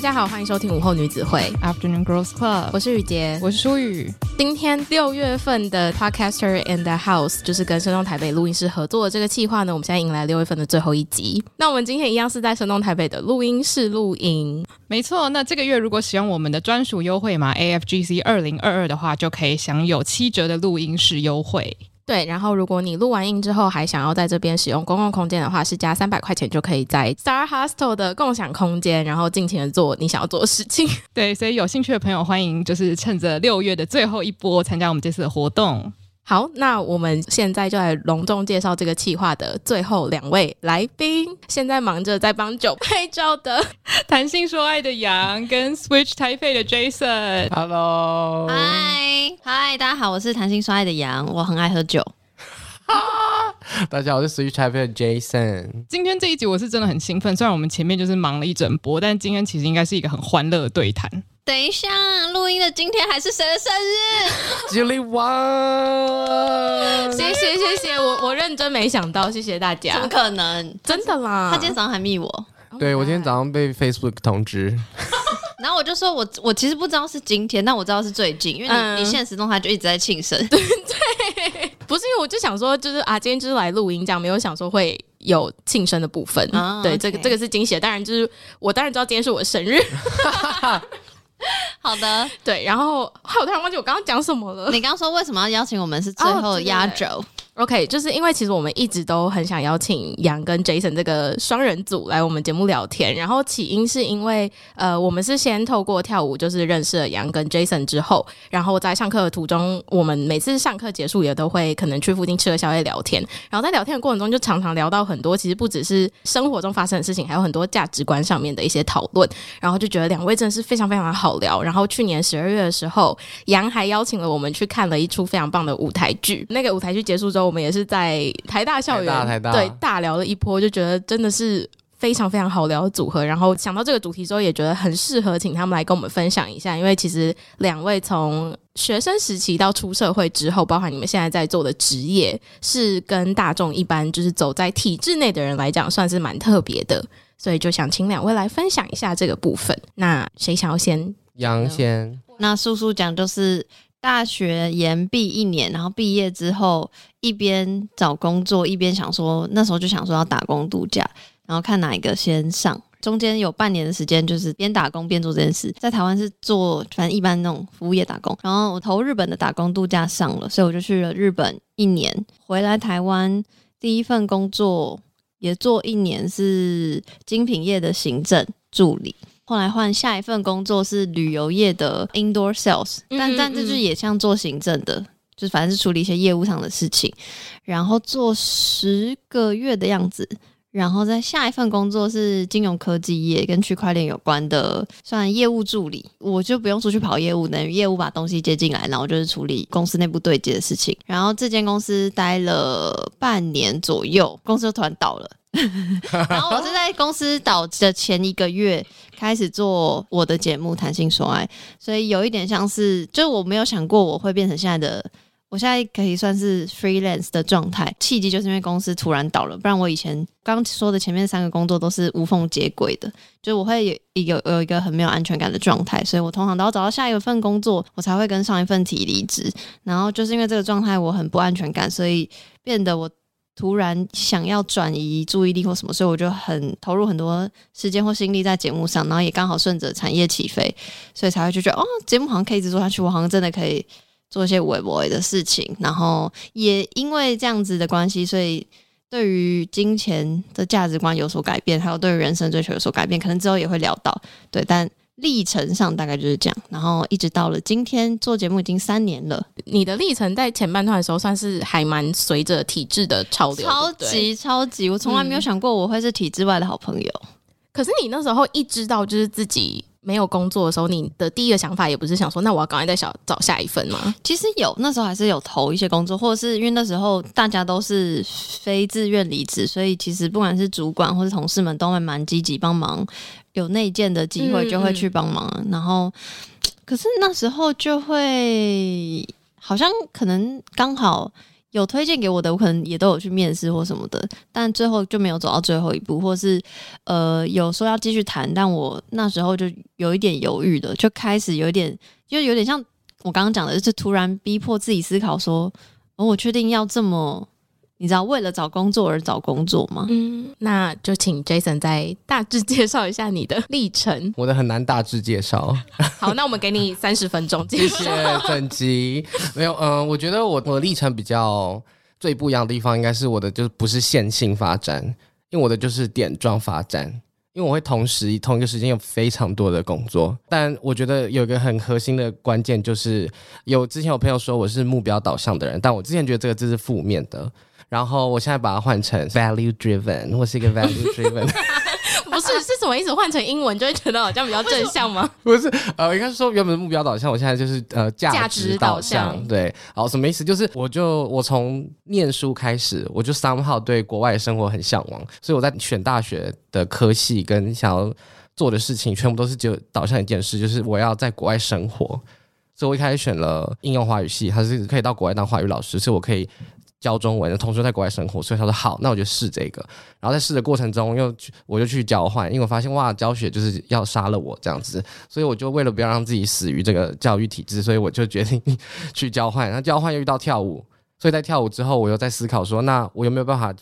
大家好，欢迎收听午后女子会 Afternoon Girls Club，我是雨洁，我是舒雨。今天六月份的 Podcaster in the House 就是跟生动台北录音室合作的这个计划呢，我们现在迎来六月份的最后一集。那我们今天一样是在生动台北的录音室录音，没错。那这个月如果使用我们的专属优惠码 AFGC 二零二二的话，就可以享有七折的录音室优惠。对，然后如果你录完音之后还想要在这边使用公共空间的话，是加三百块钱就可以在 Star Hostel 的共享空间，然后尽情的做你想要做的事情。对，所以有兴趣的朋友欢迎，就是趁着六月的最后一波参加我们这次的活动。好，那我们现在就来隆重介绍这个企划的最后两位来宾。现在忙着在帮酒拍照的 谈性说爱的杨跟 Switch Taipei 的 Jason。Hello，嗨嗨，大家好，我是谈性说爱的杨，我很爱喝酒。大家好，我是 Switch Taipei 的 Jason。今天这一集我是真的很兴奋，虽然我们前面就是忙了一整波，但今天其实应该是一个很欢乐的对谈。等一下，录音的今天还是谁的生日？Julie Wang，谢谢谢谢，我我认真没想到，谢谢大家。怎么可能？真的啦？他今天早上还密我。对，我今天早上被 Facebook 通知，然后我就说我我其实不知道是今天，但我知道是最近，因为你、嗯、你现实中他就一直在庆生。对对，不是因为我就想说，就是啊，今天就是来录音，这样没有想说会有庆生的部分。哦、对这个这个是惊喜，当然就是我当然知道今天是我的生日。好的，对，然后害我突然忘记我刚刚讲什么了。你刚刚说为什么要邀请我们是最后压轴？哦 OK，就是因为其实我们一直都很想邀请杨跟 Jason 这个双人组来我们节目聊天。然后起因是因为，呃，我们是先透过跳舞就是认识了杨跟 Jason 之后，然后在上课的途中，我们每次上课结束也都会可能去附近吃个宵夜聊天。然后在聊天的过程中，就常常聊到很多其实不只是生活中发生的事情，还有很多价值观上面的一些讨论。然后就觉得两位真的是非常非常的好聊。然后去年十二月的时候，杨还邀请了我们去看了一出非常棒的舞台剧。那个舞台剧结束之后，我们也是在台大校园对大聊了一波，就觉得真的是非常非常好聊的组合。然后想到这个主题之后，也觉得很适合请他们来跟我们分享一下。因为其实两位从学生时期到出社会之后，包含你们现在在做的职业，是跟大众一般就是走在体制内的人来讲，算是蛮特别的。所以就想请两位来分享一下这个部分。那谁想要先？杨先。那叔叔讲就是。大学延毕一年，然后毕业之后一边找工作一边想说，那时候就想说要打工度假，然后看哪一个先上。中间有半年的时间，就是边打工边做这件事。在台湾是做反正一般那种服务业打工，然后我投日本的打工度假上了，所以我就去了日本一年。回来台湾第一份工作也做一年，是精品业的行政助理。后来换下一份工作是旅游业的 indoor sales，但但这就是也像做行政的，就反正是处理一些业务上的事情，然后做十个月的样子，然后在下一份工作是金融科技业跟区块链有关的，算业务助理，我就不用出去跑业务，等于业务把东西接进来，然后就是处理公司内部对接的事情。然后这间公司待了半年左右，公司就突然倒了。然后我是在公司倒的前一个月开始做我的节目《谈性说爱》，所以有一点像是，就我没有想过我会变成现在的，我现在可以算是 freelance 的状态。契机就是因为公司突然倒了，不然我以前刚说的前面三个工作都是无缝接轨的，就我会有一有一个很没有安全感的状态，所以我通常都要找到下一份工作，我才会跟上一份提离职。然后就是因为这个状态我很不安全感，所以变得我。突然想要转移注意力或什么，所以我就很投入很多时间或心力在节目上，然后也刚好顺着产业起飞，所以才会就觉得哦，节目好像可以一直做下去，我好像真的可以做一些微博的事情。然后也因为这样子的关系，所以对于金钱的价值观有所改变，还有对于人生追求有所改变，可能之后也会聊到。对，但。历程上大概就是这样，然后一直到了今天做节目已经三年了。你的历程在前半段的时候算是还蛮随着体制的潮流，超级超级，我从来没有想过我会是体制外的好朋友。嗯。可是你那时候一知道就是自己没有工作的时候，你的第一个想法也不是想说，那我要赶快再想找下一份吗？其实有，那时候还是有投一些工作，或者是因为那时候大家都是非自愿离职，所以其实不管是主管或是同事们都会蛮积极帮忙。有内建的机会就会去帮忙，然后可是那时候就会好像可能刚好有推荐给我的，我可能也都有去面试或什么的，但最后就没有走到最后一步，或是呃有说要继续谈，但我那时候就有一点犹豫的，就开始有一点，就有点像我刚刚讲的，就是突然逼迫自己思考说，哦，我确定要这么。你知道为了找工作而找工作吗？嗯，那就请 Jason 再大致介绍一下你的历程。我的很难大致介绍。好，那我们给你三十分钟介绍。谢谢整集。没有，嗯、呃，我觉得我我的历程比较最不一样的地方，应该是我的就是不是线性发展，因为我的就是点状发展。因为我会同时同一个时间有非常多的工作，但我觉得有一个很核心的关键就是，有之前有朋友说我是目标导向的人，但我之前觉得这个字是负面的。然后我现在把它换成 value driven，我是一个 value driven，不是是什么意思？换成英文就会觉得好像比较正向吗？不是，呃，应该是说原本的目标导向，我现在就是呃价值导向。价值导向。对，好，什么意思？就是我就我从念书开始，我就 somehow 对国外的生活很向往，所以我在选大学的科系跟想要做的事情，全部都是就导向一件事，就是我要在国外生活。所以我一开始选了应用华语系，它是可以到国外当华语老师，所以我可以。教中文的同学在国外生活，所以他说好，那我就试这个。然后在试的过程中，又去我就去交换，因为我发现哇，教学就是要杀了我这样子，所以我就为了不要让自己死于这个教育体制，所以我就决定去交换。那交换又遇到跳舞，所以在跳舞之后，我又在思考说，那我有没有办法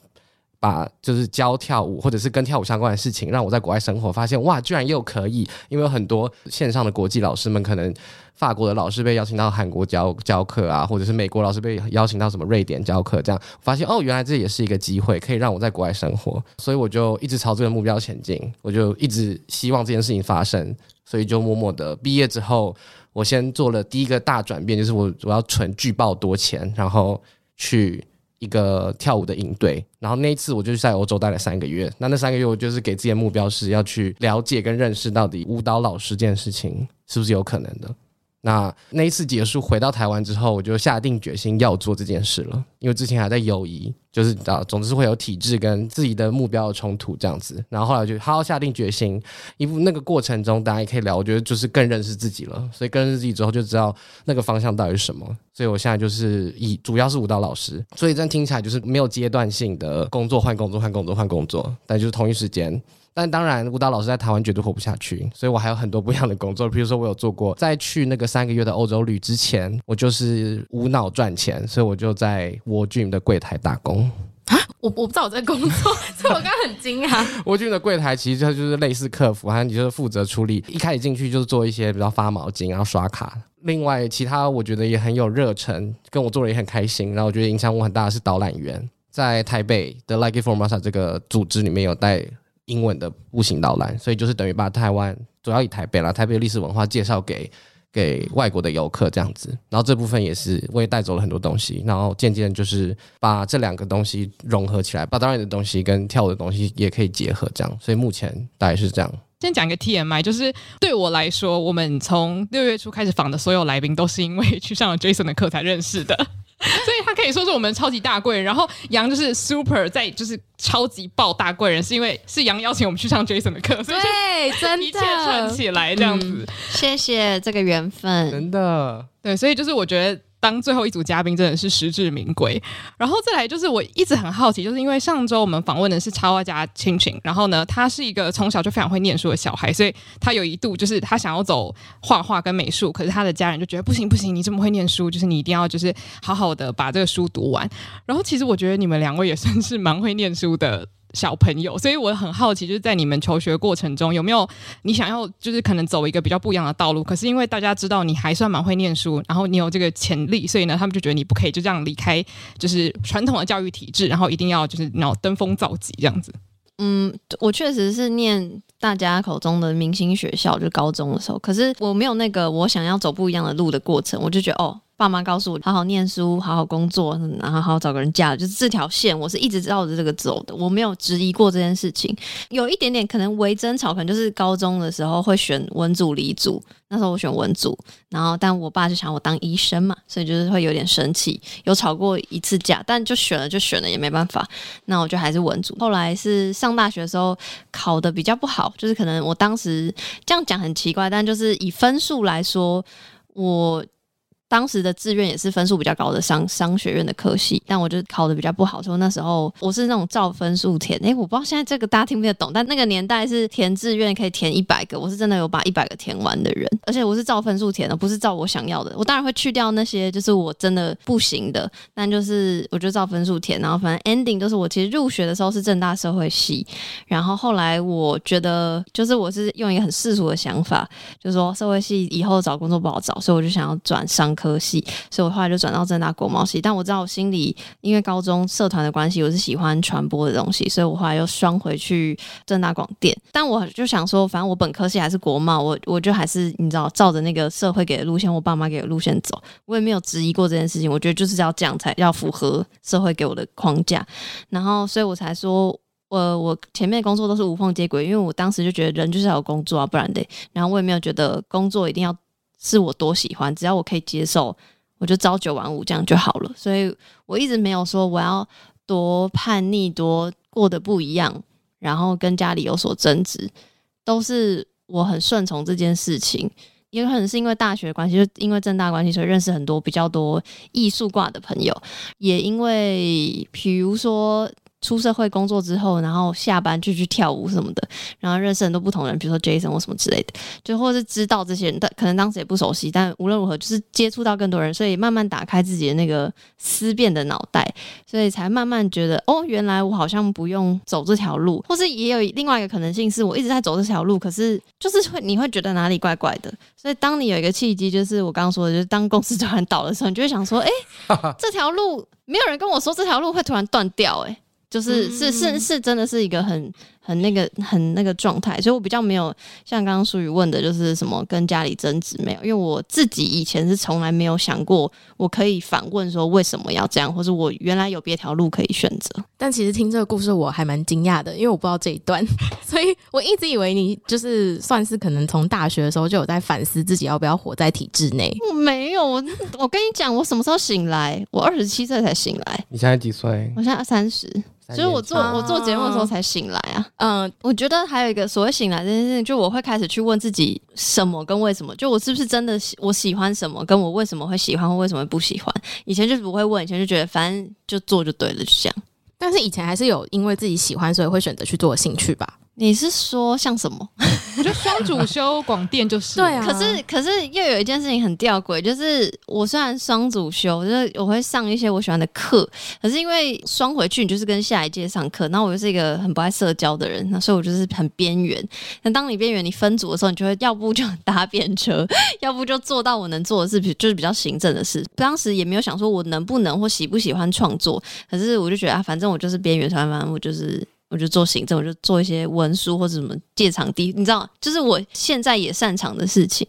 把就是教跳舞或者是跟跳舞相关的事情，让我在国外生活，发现哇，居然又可以，因为有很多线上的国际老师们可能。法国的老师被邀请到韩国教教课啊，或者是美国老师被邀请到什么瑞典教课，这样发现哦，原来这也是一个机会，可以让我在国外生活，所以我就一直朝这个目标前进，我就一直希望这件事情发生，所以就默默的毕业之后，我先做了第一个大转变，就是我我要存巨爆多钱，然后去一个跳舞的营队，然后那一次我就在欧洲待了三个月，那那三个月我就是给自己的目标是要去了解跟认识到底舞蹈老师这件事情是不是有可能的。那那一次结束回到台湾之后，我就下定决心要做这件事了。因为之前还在犹疑，就是啊，总之会有体制跟自己的目标的冲突这样子。然后后来就好好下定决心，因为那个过程中大家也可以聊，我觉得就是更认识自己了。所以更认识自己之后，就知道那个方向到底是什么。所以我现在就是以主要是舞蹈老师，所以这样听起来就是没有阶段性的工作换工作换工作换工作，但就是同一时间。但当然，舞蹈老师在台湾绝对活不下去，所以我还有很多不一样的工作。比如说，我有做过，在去那个三个月的欧洲旅之前，我就是无脑赚钱，所以我就在 World Gym 的柜台打工啊。我我不知道我在工作，所以我刚刚很惊讶。World Gym 的柜台其实它就是类似客服，好像你就是负责处理。一开始进去就是做一些比较发毛巾，然后刷卡。另外，其他我觉得也很有热忱，跟我做的也很开心。然后我觉得影响我很大的是导览员，在台北的 Like It For Massa 这个组织里面有带。英文的步行导览，所以就是等于把台湾主要以台北啦，台北的历史文化介绍给给外国的游客这样子。然后这部分也是我也带走了很多东西，然后渐渐就是把这两个东西融合起来，把导览的东西跟跳舞的东西也可以结合这样。所以目前大概是这样。先讲一个 TMI，就是对我来说，我们从六月初开始访的所有来宾都是因为去上了 Jason 的课才认识的。所以他可以说是我们超级大贵人，然后杨就是 super 在就是超级爆大贵人，是因为是杨邀请我们去上 Jason 的课，所以对，真的。一切串起来这样子，嗯、谢谢这个缘分，真的，对，所以就是我觉得。当最后一组嘉宾真的是实至名归，然后再来就是我一直很好奇，就是因为上周我们访问的是插画家青青，然后呢，他是一个从小就非常会念书的小孩，所以他有一度就是他想要走画画跟美术，可是他的家人就觉得不行不行，你这么会念书，就是你一定要就是好好的把这个书读完。然后其实我觉得你们两位也算是蛮会念书的。小朋友，所以我很好奇，就是在你们求学过程中，有没有你想要就是可能走一个比较不一样的道路？可是因为大家知道你还算蛮会念书，然后你有这个潜力，所以呢，他们就觉得你不可以就这样离开，就是传统的教育体制，然后一定要就是然后登峰造极这样子。嗯，我确实是念大家口中的明星学校，就高中的时候，可是我没有那个我想要走不一样的路的过程，我就觉得哦。爸妈告诉我，好好念书，好好工作，然后好好找个人嫁，就是这条线，我是一直绕着这个走的，我没有质疑过这件事情。有一点点可能微争吵，可能就是高中的时候会选文组、理组，那时候我选文组，然后但我爸就想我当医生嘛，所以就是会有点生气，有吵过一次架，但就选了就选了，也没办法，那我就还是文组。后来是上大学的时候考得比较不好，就是可能我当时这样讲很奇怪，但就是以分数来说，我。当时的志愿也是分数比较高的商商学院的科系，但我就考得比较不好。说那时候我是那种照分数填，诶，我不知道现在这个大家听不听得懂，但那个年代是填志愿可以填一百个，我是真的有把一百个填完的人，而且我是照分数填的，不是照我想要的。我当然会去掉那些就是我真的不行的，但就是我就照分数填，然后反正 ending 都是我其实入学的时候是正大社会系，然后后来我觉得就是我是用一个很世俗的想法，就是说社会系以后找工作不好找，所以我就想要转商。科系，所以我后来就转到正大国贸系。但我知道我心里，因为高中社团的关系，我是喜欢传播的东西，所以我后来又双回去正大广电。但我就想说，反正我本科系还是国贸，我我就还是你知道，照着那个社会给的路线，我爸妈给的路线走。我也没有质疑过这件事情。我觉得就是要这样才要符合社会给我的框架。然后，所以我才说，我我前面工作都是无缝接轨，因为我当时就觉得人就是要有工作啊，不然得。然后我也没有觉得工作一定要。是我多喜欢，只要我可以接受，我就朝九晚五这样就好了。所以我一直没有说我要多叛逆，多过得不一样，然后跟家里有所争执，都是我很顺从这件事情。也可能是因为大学关系，就因为正大关系，所以认识很多比较多艺术挂的朋友，也因为比如说。出社会工作之后，然后下班就去跳舞什么的，然后认识很多不同人，比如说 Jason 或什么之类的，就或是知道这些人，但可能当时也不熟悉，但无论如何就是接触到更多人，所以慢慢打开自己的那个思辨的脑袋，所以才慢慢觉得哦，原来我好像不用走这条路，或是也有另外一个可能性是我一直在走这条路，可是就是会你会觉得哪里怪怪的，所以当你有一个契机，就是我刚刚说的，就是当公司突然倒的时候，你就会想说，哎，这条路没有人跟我说这条路会突然断掉，哎。就是是是是，真的是一个很。很那个很那个状态，所以我比较没有像刚刚舒宇问的，就是什么跟家里争执没有，因为我自己以前是从来没有想过我可以反问说为什么要这样，或是我原来有别条路可以选择。但其实听这个故事我还蛮惊讶的，因为我不知道这一段，所以我一直以为你就是算是可能从大学的时候就有在反思自己要不要活在体制内。我没有，我我跟你讲，我什么时候醒来？我二十七岁才醒来。你现在几岁？我现在三十。所以我做我做节目的时候才醒来啊，嗯，我觉得还有一个所谓醒来这件事情，就我会开始去问自己什么跟为什么，就我是不是真的喜我喜欢什么，跟我为什么会喜欢或为什么不喜欢，以前就是不会问，以前就觉得反正就做就对了，就这样。但是以前还是有因为自己喜欢，所以会选择去做兴趣吧。你是说像什么？我觉得双主修广电就是对啊。可是可是又有一件事情很吊诡，就是我虽然双主修，就是我会上一些我喜欢的课，可是因为双回去，你就是跟下一届上课，然后我又是一个很不爱社交的人，那所以我就是很边缘。那当你边缘，你分组的时候，你就会要不就搭便车，要不就做到我能做的事，就是比较行政的事。当时也没有想说我能不能或喜不喜欢创作，可是我就觉得啊，反正我就是边缘，反正我就是。我就做行政，我就做一些文书或者什么借场地，你知道，就是我现在也擅长的事情。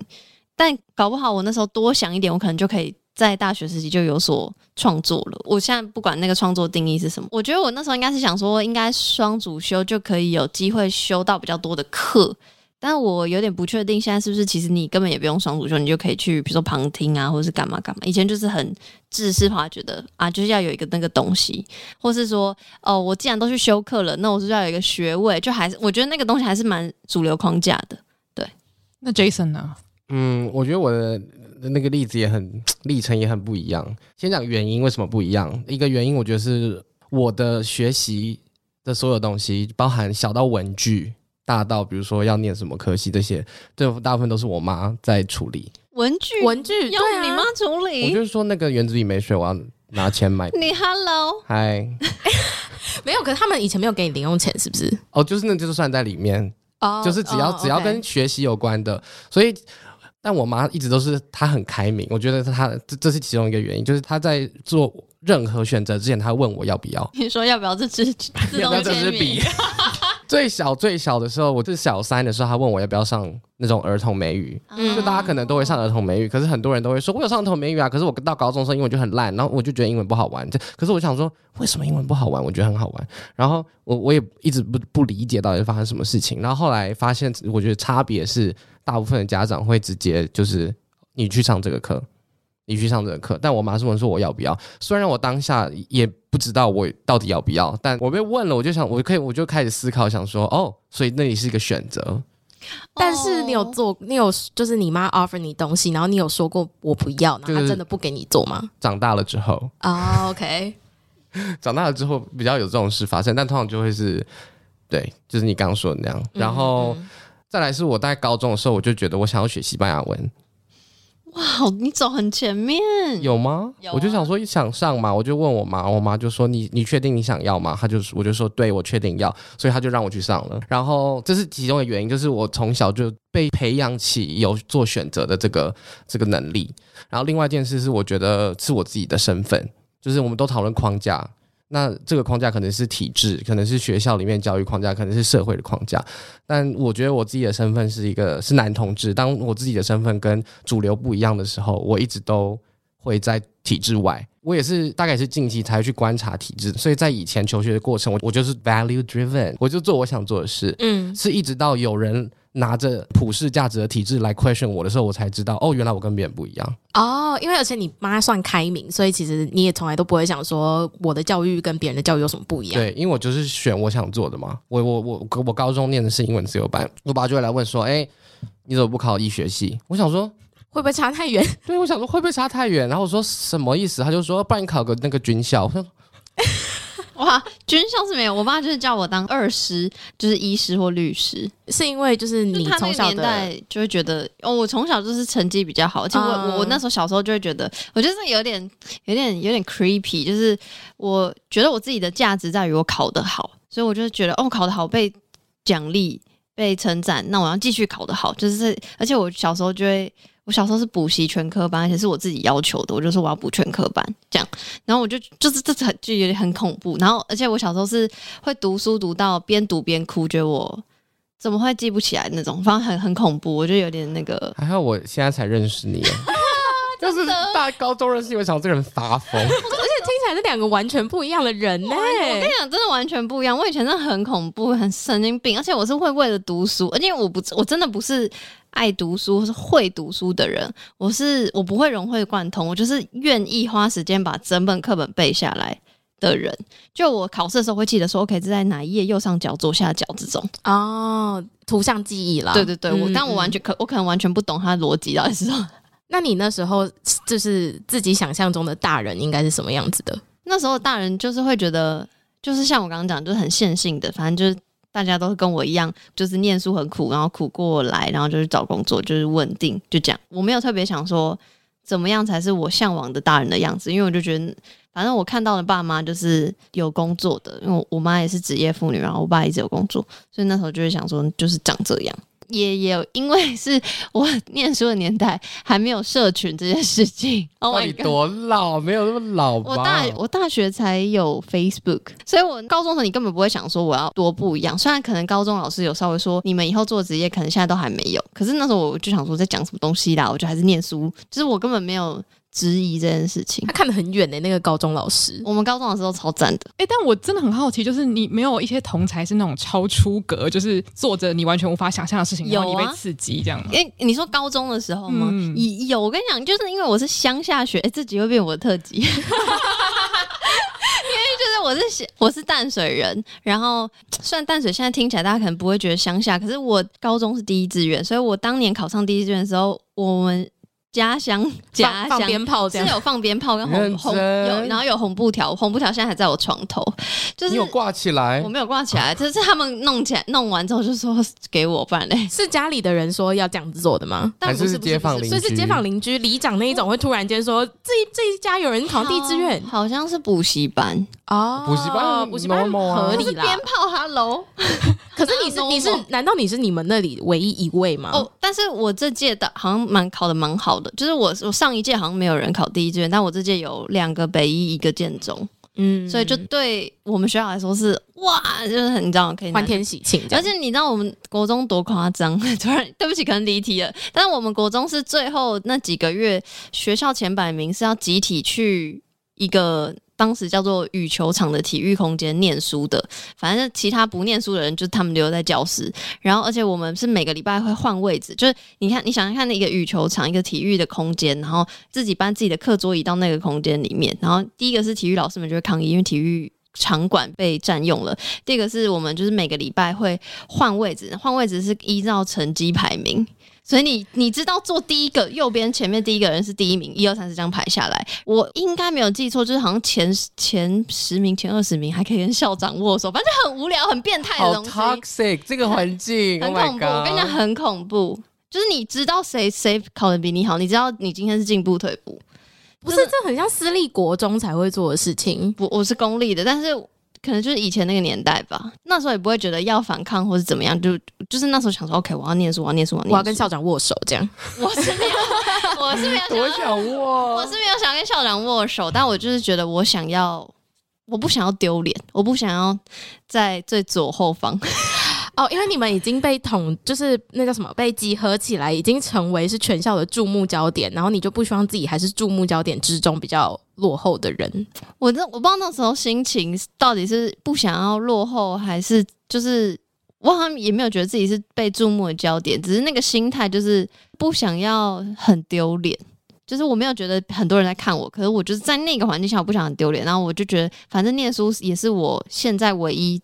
但搞不好我那时候多想一点，我可能就可以在大学时期就有所创作了。我现在不管那个创作定义是什么，我觉得我那时候应该是想说，应该双主修就可以有机会修到比较多的课。但我有点不确定，现在是不是其实你根本也不用双主修，你就可以去，比如说旁听啊，或者是干嘛干嘛。以前就是很制式化，觉得啊，就是要有一个那个东西，或是说哦，我既然都去修课了，那我是不是要有一个学位，就还是我觉得那个东西还是蛮主流框架的。对，那 Jason 呢？嗯，我觉得我的那个例子也很历程也很不一样。先讲原因，为什么不一样？一个原因，我觉得是我的学习的所有东西，包含小到文具。大到比如说要念什么科系这些，这大部分都是我妈在处理。文具，文具要你妈处理。我就是说那个原子笔没水，我要拿钱买。你 Hello，嗨，没有，可是他们以前没有给你零用钱，是不是？哦，就是那就是算在里面哦，就是只要、哦、只要跟学习有关的，所以，但我妈一直都是她很开明，我觉得她这这是其中一个原因，就是她在做任何选择之前，她问我要不要。你说要不要这支自动铅笔？最小最小的时候，我是小三的时候，他问我要不要上那种儿童美语，嗯、就大家可能都会上儿童美语，可是很多人都会说，我有上儿童美语啊，可是我到高中的时候英文就很烂，然后我就觉得英文不好玩。这可是我想说，为什么英文不好玩？我觉得很好玩。然后我我也一直不不理解到底发生什么事情。然后后来发现，我觉得差别是，大部分的家长会直接就是你去上这个课。你去上这个课，但我妈是问说我要不要。虽然我当下也不知道我到底要不要，但我被问了，我就想，我可以，我就开始思考，想说，哦，所以那里是一个选择。但是你有做，你有就是你妈 offer 你东西，然后你有说过我不要，然后她真的不给你做吗？长大了之后啊、oh,，OK，长大了之后比较有这种事发生，但通常就会是对，就是你刚刚说的那样。然后、嗯、再来是我在高中的时候，我就觉得我想要学西班牙文。哇，你走很前面，有吗？有啊、我就想说想上嘛，我就问我妈，我妈就说你你确定你想要吗？她就我就说对，我确定要，所以她就让我去上了。然后这是其中的原因，就是我从小就被培养起有做选择的这个这个能力。然后另外一件事是，我觉得是我自己的身份，就是我们都讨论框架。那这个框架可能是体制，可能是学校里面教育框架，可能是社会的框架。但我觉得我自己的身份是一个是男同志。当我自己的身份跟主流不一样的时候，我一直都会在体制外。我也是大概是近期才去观察体制，所以在以前求学的过程，我我就是 value driven，我就做我想做的事。嗯，是一直到有人。拿着普世价值的体制来 question 我的时候，我才知道哦，原来我跟别人不一样哦。因为而且你妈算开明，所以其实你也从来都不会想说我的教育跟别人的教育有什么不一样。对，因为我就是选我想做的嘛。我我我我高中念的是英文自由班，我爸就会来问说：“哎，你怎么不考医学系？”我想说会不会差太远？对，我想说会不会差太远？然后我说什么意思？他就说：“不然你考个那个军校。”我说。哇，军校是没有，我爸就是叫我当二师，就是医师或律师，是因为就是你从小的年代就会觉得哦，我从小就是成绩比较好，而且我、嗯、我那时候小时候就会觉得，我觉得有点有点有点 creepy，就是我觉得我自己的价值在于我考得好，所以我就觉得哦，考得好被奖励被称赞，那我要继续考得好，就是而且我小时候就会。我小时候是补习全科班，而且是我自己要求的。我就说我要补全科班，这样，然后我就就是这很就有点很恐怖。然后，而且我小时候是会读书读到边读边哭，觉得我怎么会记不起来那种，反正很很恐怖。我就有点那个。还好我现在才认识你，就是大高中认识，我想这个人发疯，而且听起来是两个完全不一样的人呢。我跟你讲，真的完全不一样。我以前真的很恐怖，很神经病，而且我是会为了读书，而且我不，我真的不是。爱读书是会读书的人，我是我不会融会贯通，我就是愿意花时间把整本课本背下来的人。就我考试的时候会记得说，OK，这在哪一页右上角、左下角这种哦，图像记忆啦。对对对，我、嗯、但我完全可我可能完全不懂他的逻辑到底是什么。那你那时候就是自己想象中的大人应该是什么样子的？那时候大人就是会觉得，就是像我刚刚讲，就是很线性的，反正就是。大家都是跟我一样，就是念书很苦，然后苦过来，然后就是找工作，就是稳定，就这样。我没有特别想说怎么样才是我向往的大人的样子，因为我就觉得，反正我看到的爸妈就是有工作的，因为我妈也是职业妇女，然后我爸一直有工作，所以那时候就会想说，就是长这样。也也有，因为是我念书的年代，还没有社群这件事情。哦，你多老？没有那么老吧？我大我大学才有 Facebook，所以我高中时候你根本不会想说我要多不一样。虽然可能高中老师有稍微说你们以后做职业可能现在都还没有，可是那时候我就想说在讲什么东西啦？我觉得还是念书，就是我根本没有。质疑这件事情，他看得很远的、欸、那个高中老师，我们高中老师都超赞的。哎、欸，但我真的很好奇，就是你没有一些同才是那种超出格，就是做着你完全无法想象的事情，有你被刺激这样吗？哎、欸，你说高中的时候吗？嗯、有，我跟你讲，就是因为我是乡下学，哎、欸，自己会变我的特辑，因为就是我是我是淡水人，然后虽然淡水现在听起来大家可能不会觉得乡下，可是我高中是第一志愿，所以我当年考上第一志愿的时候，我们。家乡家乡放鞭炮，是有放鞭炮跟红红有，然后有红布条，红布条现在还在我床头，就是你有挂起来，我没有挂起来，就是他们弄起来弄完之后就说给我，不然嘞，是家里的人说要这样子做的吗？但不是，是街坊邻居，所以是街坊邻居里长那一种会突然间说这这一家有人考第一志愿，好像是补习班哦，补习班补习班合理啦，鞭炮哈喽，可是你是 你是难道你是你们那里唯一一位吗？哦，但是我这届的好像蛮考的蛮好的，就是我我上一届好像没有人考第一志愿，但我这届有两个北一，一个建中，嗯，所以就对我们学校来说是哇，就是很你知道可以欢天喜庆，而且你知道我们国中多夸张？突然对不起，可能离题了，但是我们国中是最后那几个月学校前百名是要集体去一个。当时叫做羽球场的体育空间念书的，反正其他不念书的人就是他们留在教室。然后，而且我们是每个礼拜会换位置，就是你看，你想想看，那个羽球场，一个体育的空间，然后自己搬自己的课桌椅到那个空间里面。然后第一个是体育老师们就会抗议，因为体育场馆被占用了。第二个是我们就是每个礼拜会换位置，换位置是依照成绩排名。所以你你知道坐第一个右边前面第一个人是第一名，一二三四这样排下来，我应该没有记错，就是好像前前十名、前二十名还可以跟校长握手，反正很无聊、很变态的东西。好 toxic 这个环境很恐怖。Oh、我跟你讲，很恐怖，就是你知道谁谁考的比你好，你知道你今天是进步退步，不是这很像私立国中才会做的事情。我，我是公立的，但是。可能就是以前那个年代吧，那时候也不会觉得要反抗或是怎么样，就就是那时候想说，OK，我要念书，我要念书，我要跟校长握手，这样。我是没有，我是没有想，我想握，我是没有想跟校长握手，但我就是觉得我想要，我不想要丢脸，我不想要在最左后方。哦，因为你们已经被统，就是那叫什么，被集合起来，已经成为是全校的注目焦点，然后你就不希望自己还是注目焦点之中比较落后的人。我这我不知道那时候心情到底是不想要落后，还是就是我好像也没有觉得自己是被注目的焦点，只是那个心态就是不想要很丢脸，就是我没有觉得很多人在看我，可是我就是在那个环境下，我不想很丢脸，然后我就觉得反正念书也是我现在唯一。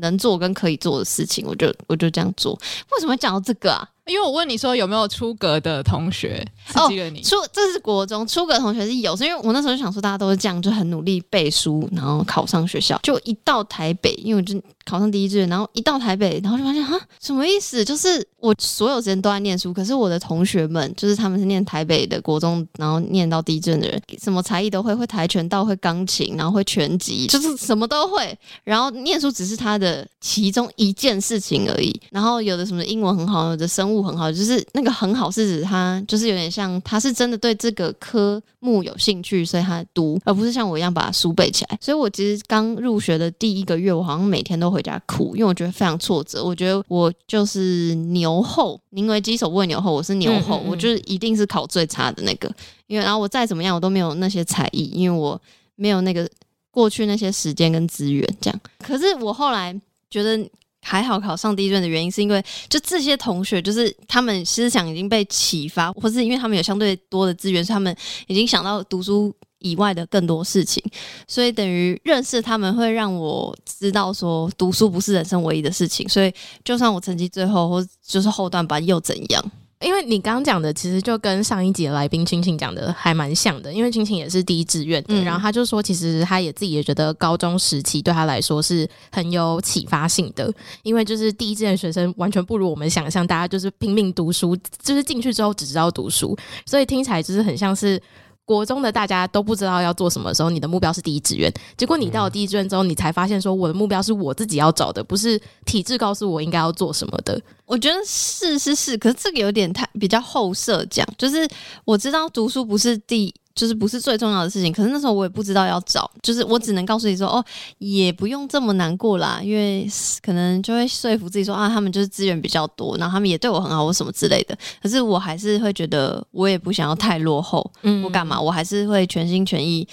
能做跟可以做的事情，我就我就这样做。为什么会讲到这个啊？因为我问你说有没有出格的同学刺激了你？哦、出这是国中出格的同学是有，是因为我那时候就想说大家都是这样，就很努力背书，然后考上学校。就一到台北，因为我就考上第一志愿，然后一到台北，然后就发现哈，什么意思？就是我所有时间都在念书，可是我的同学们就是他们是念台北的国中，然后念到第一志愿的人，什么才艺都会，会跆拳道，会钢琴，然后会拳击，就是什么都会。然后念书只是他的其中一件事情而已。然后有的什么英文很好，有的生物很好，就是。那个很好是指他就是有点像他是真的对这个科目有兴趣，所以他读，而不是像我一样把书背起来。所以我其实刚入学的第一个月，我好像每天都回家哭，因为我觉得非常挫折。我觉得我就是牛后，宁为鸡首不为牛后，我是牛后，嗯嗯嗯，我就是一定是考最差的那个。因为然后我再怎么样，我都没有那些才艺，因为我没有那个过去那些时间跟资源这样。可是我后来觉得。还好考上第一志愿的原因，是因为就这些同学，就是他们思想已经被启发，或是因为他们有相对多的资源，所以他们已经想到读书以外的更多事情，所以等于认识他们会让我知道说，读书不是人生唯一的事情。所以就算我成绩最后或就是后段班又怎样？因为你刚刚讲的，其实就跟上一集的来宾青青讲的还蛮像的。因为青青也是第一志愿的，嗯、然后他就说，其实他也自己也觉得高中时期对他来说是很有启发性的。因为就是第一志愿学生完全不如我们想象，大家就是拼命读书，就是进去之后只知道读书，所以听起来就是很像是。国中的大家都不知道要做什么的时候，你的目标是第一志愿。结果你到了第一志愿之后，你才发现说，我的目标是我自己要找的，不是体制告诉我应该要做什么的。我觉得是是是，可是这个有点太比较后设讲，就是我知道读书不是第。就是不是最重要的事情，可是那时候我也不知道要找，就是我只能告诉你说，哦，也不用这么难过啦，因为可能就会说服自己说，啊，他们就是资源比较多，然后他们也对我很好，或什么之类的。可是我还是会觉得，我也不想要太落后，嗯，我干嘛？我还是会全心全意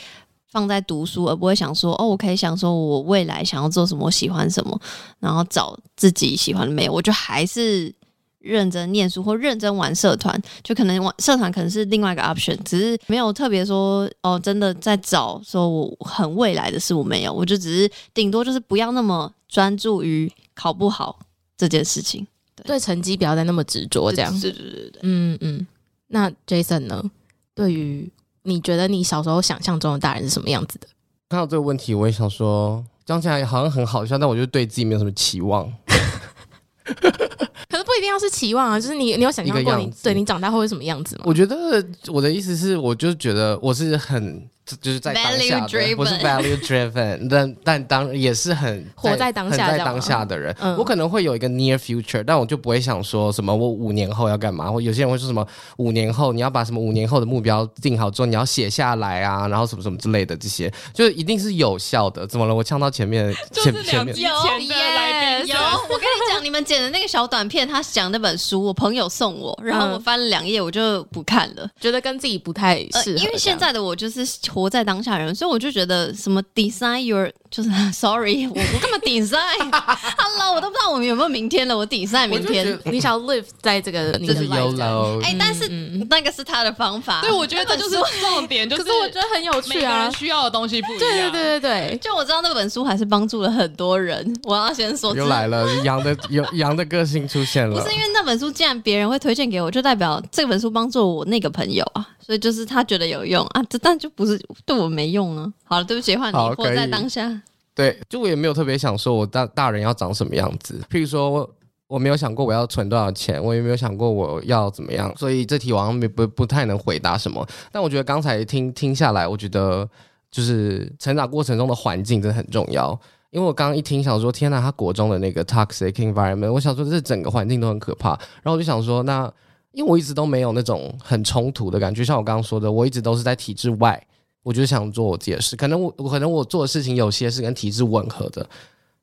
放在读书，而不会想说，哦，我可以想说我未来想要做什么，我喜欢什么，然后找自己喜欢的没有，我就还是。认真念书或认真玩社团，就可能玩社团可能是另外一个 option，只是没有特别说哦，真的在找说我很未来的事，我没有，我就只是顶多就是不要那么专注于考不好这件事情，对，对成绩不要再那么执着，这样，对对对对，嗯嗯。那 Jason 呢？对于你觉得你小时候想象中的大人是什么样子的？看到这个问题，我也想说，讲起来好像很好笑，但我就对自己没有什么期望。一定要是期望啊，就是你，你有想象过你对你长大后会是什么样子吗？我觉得我的意思是，我就觉得我是很。就是在当下的，我是 value driven，但但当也是很活在当下，在当下的人，嗯、我可能会有一个 near future，但我就不会想说什么我五年后要干嘛，或有些人会说什么五年后你要把什么五年后的目标定好之后你要写下来啊，然后什么什么之类的这些，就一定是有效的。怎么了？我呛到前面 前前面有耶有，我跟你讲，你们剪的那个小短片，他讲那本书，我朋友送我，然后我翻了两页，我就不看了，觉得跟自己不太适合、呃。因为现在的我就是。活在当下人，所以我就觉得什么 design your 就是 sorry，我我干嘛顶赛？Hello，我都不知道我们有没有明天了。我 design 明天，你想要 live 在这个你的这是 YOLO。哎，但是那个是他的方法。对，我觉得这就是 重点，就是我觉得很有趣啊。需要的东西不一样。对对对对对，就我知道那本书还是帮助了很多人。我要先说，又来了，羊的有羊的个性出现了。不是因为那本书，既然别人会推荐给我，就代表这本书帮助我那个朋友啊，所以就是他觉得有用啊，这但就不是对我没用啊。好了，对不起，换你，活在当下。对，就我也没有特别想说，我大大人要长什么样子。譬如说我，我没有想过我要存多少钱，我也没有想过我要怎么样，所以这题我好像不不不太能回答什么。但我觉得刚才听听下来，我觉得就是成长过程中的环境真的很重要。因为我刚刚一听，想说天呐，他国中的那个 toxic environment，我想说这整个环境都很可怕。然后我就想说，那因为我一直都没有那种很冲突的感觉，像我刚刚说的，我一直都是在体制外。我就想做我自己的事，可能我可能我做的事情有些是跟体制吻合的，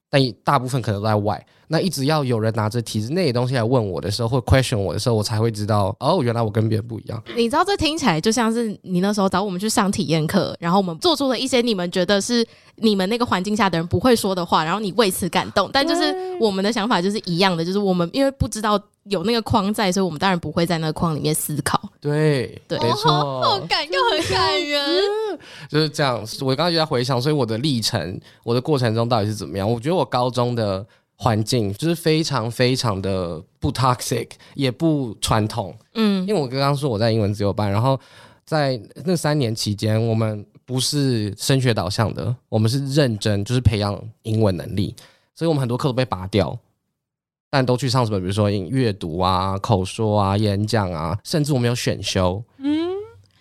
但大部分可能都在外。那一直要有人拿着体制内的东西来问我的时候，或 question 我的时候，我才会知道哦，原来我跟别人不一样。你知道这听起来就像是你那时候找我们去上体验课，然后我们做出了一些你们觉得是你们那个环境下的人不会说的话，然后你为此感动。但就是我们的想法就是一样的，就是我们因为不知道。有那个框在，所以我们当然不会在那个框里面思考。对，对，没错，好感又很感人，就是这样。我刚刚就在回想，所以我的历程，我的过程中到底是怎么样？我觉得我高中的环境就是非常非常的不 toxic，也不传统。嗯，因为我刚刚说我在英文自由班，然后在那三年期间，我们不是升学导向的，我们是认真就是培养英文能力，所以我们很多课都被拔掉。但都去上什么？比如说阅读啊、口说啊、演讲啊，甚至我们有选修。嗯，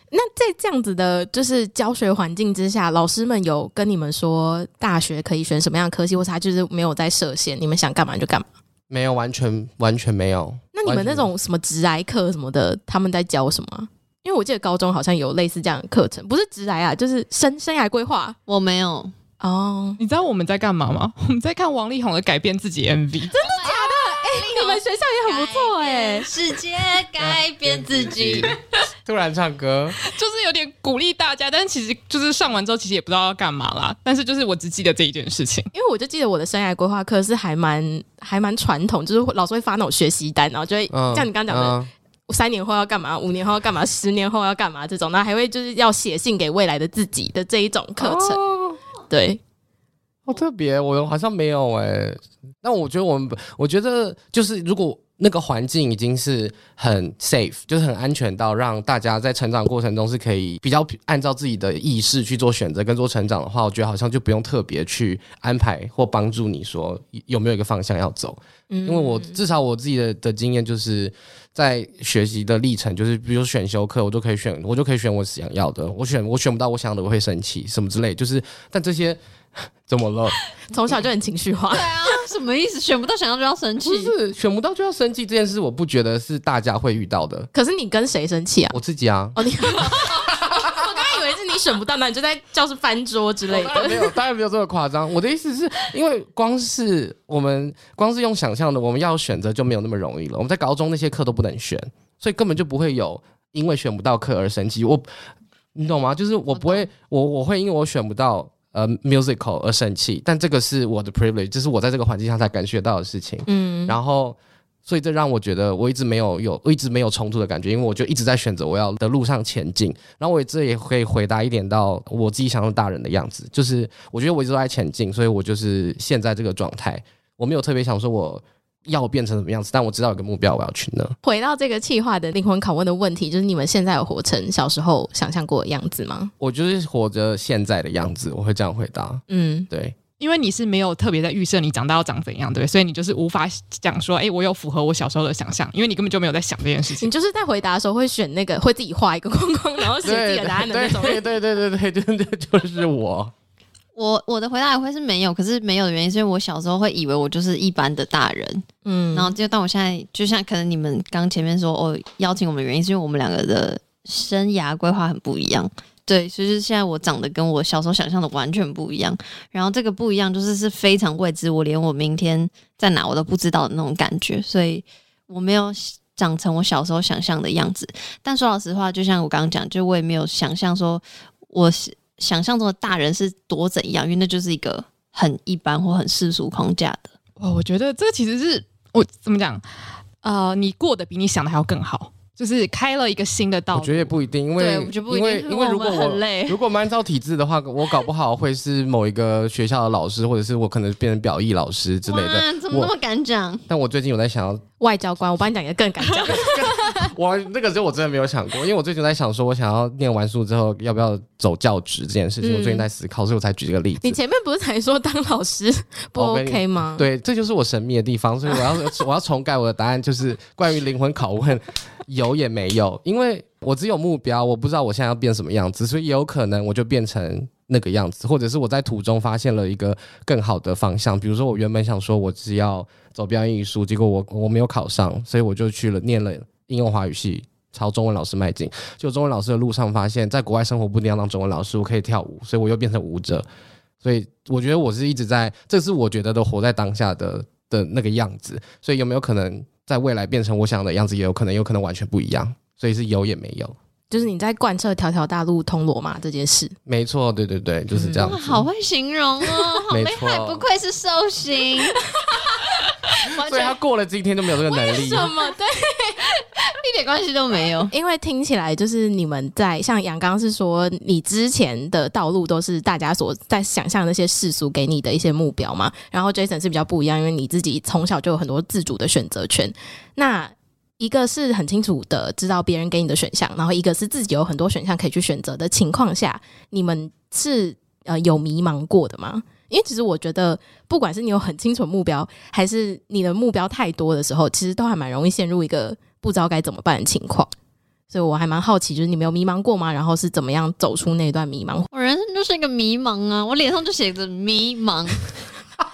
那在这样子的，就是教学环境之下，老师们有跟你们说大学可以选什么样的科系，或是他就是没有在设限，你们想干嘛就干嘛？没有，完全完全没有。那你们那种什么职癌课什么的，他们在教什么？因为我记得高中好像有类似这样的课程，不是职来啊，就是生生涯规划。我没有哦。你知道我们在干嘛吗？我们在看王力宏的改变自己 MV。真的假的？你们学校也很不错哎、欸，世界改变自己，突然唱歌，就是有点鼓励大家，但是其实就是上完之后，其实也不知道要干嘛啦。但是就是我只记得这一件事情，因为我就记得我的生涯规划课是还蛮还蛮传统，就是老师会发那种学习单，然后就会、嗯、像你刚刚讲的，嗯、三年后要干嘛，五年后要干嘛，十年后要干嘛这种，然后还会就是要写信给未来的自己的这一种课程，哦、对。好特别，我好像没有哎、欸。那我觉得我们，我觉得就是如果那个环境已经是很 safe，就是很安全到让大家在成长过程中是可以比较按照自己的意识去做选择跟做成长的话，我觉得好像就不用特别去安排或帮助你说有没有一个方向要走。嗯，因为我至少我自己的的经验就是在学习的历程，就是比如选修课，我就可以选，我就可以选我想要的。我选我选不到我想要的，我会生气什么之类。就是但这些。怎么了？从小就很情绪化。对啊，什么意思？选不到想要就要生气？不是选不到就要生气这件事，我不觉得是大家会遇到的。可是你跟谁生气啊？我自己啊。哦，你。选不到，那你就在教室翻桌之类的。哦，没有，当然没有这么夸张。我的意思是因为光是我们光是用想象的，我们要选择就没有那么容易了。我们在高中那些课都不能选，所以根本就不会有因为选不到课而生气。我，你懂吗？就是我不会，我我会因为我选不到。呃，musical 而生气，但这个是我的 privilege，这是我在这个环境下才感觉到的事情。嗯，然后，所以这让我觉得我一直没有有，我一直没有冲突的感觉，因为我就一直在选择我要的路上前进。然后我这也可以回答一点到我自己想要大人的样子，就是我觉得我一直都在前进，所以我就是现在这个状态，我没有特别想说我。要变成什么样子？但我知道有个目标，我要去那。回到这个气化的灵魂拷问的问题，就是你们现在有活成小时候想象过的样子吗？我就是活着现在的样子，我会这样回答。嗯，对，因为你是没有特别在预设你长大要长怎样，对，所以你就是无法讲说，哎、欸，我有符合我小时候的想象，因为你根本就没有在想这件事情。你就是在回答的时候会选那个会自己画一个框框，然后写自己的答案的那种。对对对对对，真的就是 我。我我的回答也会是没有，可是没有的原因是因为我小时候会以为我就是一般的大人，嗯，然后就当我现在就像可能你们刚前面说哦，邀请我们的原因是因为我们两个的生涯规划很不一样，对，所以就是现在我长得跟我小时候想象的完全不一样，然后这个不一样就是是非常未知，我连我明天在哪我都不知道的那种感觉，所以我没有长成我小时候想象的样子。但说老实话，就像我刚刚讲，就我也没有想象说我是。想象中的大人是多怎样？因为那就是一个很一般或很世俗框架的。哦，我觉得这其实是我怎么讲？呃，你过得比你想的还要更好。就是开了一个新的道路，我觉得也不一定，因为因为因为如果我 如果我们按照体制的话，我搞不好会是某一个学校的老师，或者是我可能变成表意老师之类的。怎么那么敢讲？但我最近有在想要外交官，我帮你讲一个更敢讲。我那个时候我真的没有想过，因为我最近在想说，我想要念完书之后要不要走教职这件事情，嗯、我最近在思考，所以我才举这个例子。你前面不是才说当老师 不 OK 吗？对，这就是我神秘的地方，所以我要 我要重改我的答案，就是关于灵魂拷问。有也没有，因为我只有目标，我不知道我现在要变什么样子，所以也有可能我就变成那个样子，或者是我在途中发现了一个更好的方向。比如说，我原本想说我只要走表演艺术，结果我我没有考上，所以我就去了念了应用华语系，朝中文老师迈进。就中文老师的路上发现，在国外生活不一定要当中文老师，我可以跳舞，所以我又变成舞者。所以我觉得我是一直在，这是我觉得的活在当下的的那个样子。所以有没有可能？在未来变成我想的样子，也有可能，有可能完全不一样，所以是有也没有。就是你在贯彻条条大路通罗马这件事，没错，对对对，就是这样、嗯。好会形容哦，好厉害，错不愧是寿星。所以他过了今天就没有这个能力，什么？对。一点关系都没有，因为听起来就是你们在像杨刚是说，你之前的道路都是大家所在想象那些世俗给你的一些目标嘛，然后 Jason 是比较不一样，因为你自己从小就有很多自主的选择权。那一个是很清楚的知道别人给你的选项，然后一个是自己有很多选项可以去选择的情况下，你们是呃有迷茫过的吗？因为其实我觉得，不管是你有很清楚目标，还是你的目标太多的时候，其实都还蛮容易陷入一个。不知道该怎么办的情况，所以我还蛮好奇，就是你没有迷茫过吗？然后是怎么样走出那段迷茫？我人生就是一个迷茫啊，我脸上就写着迷茫。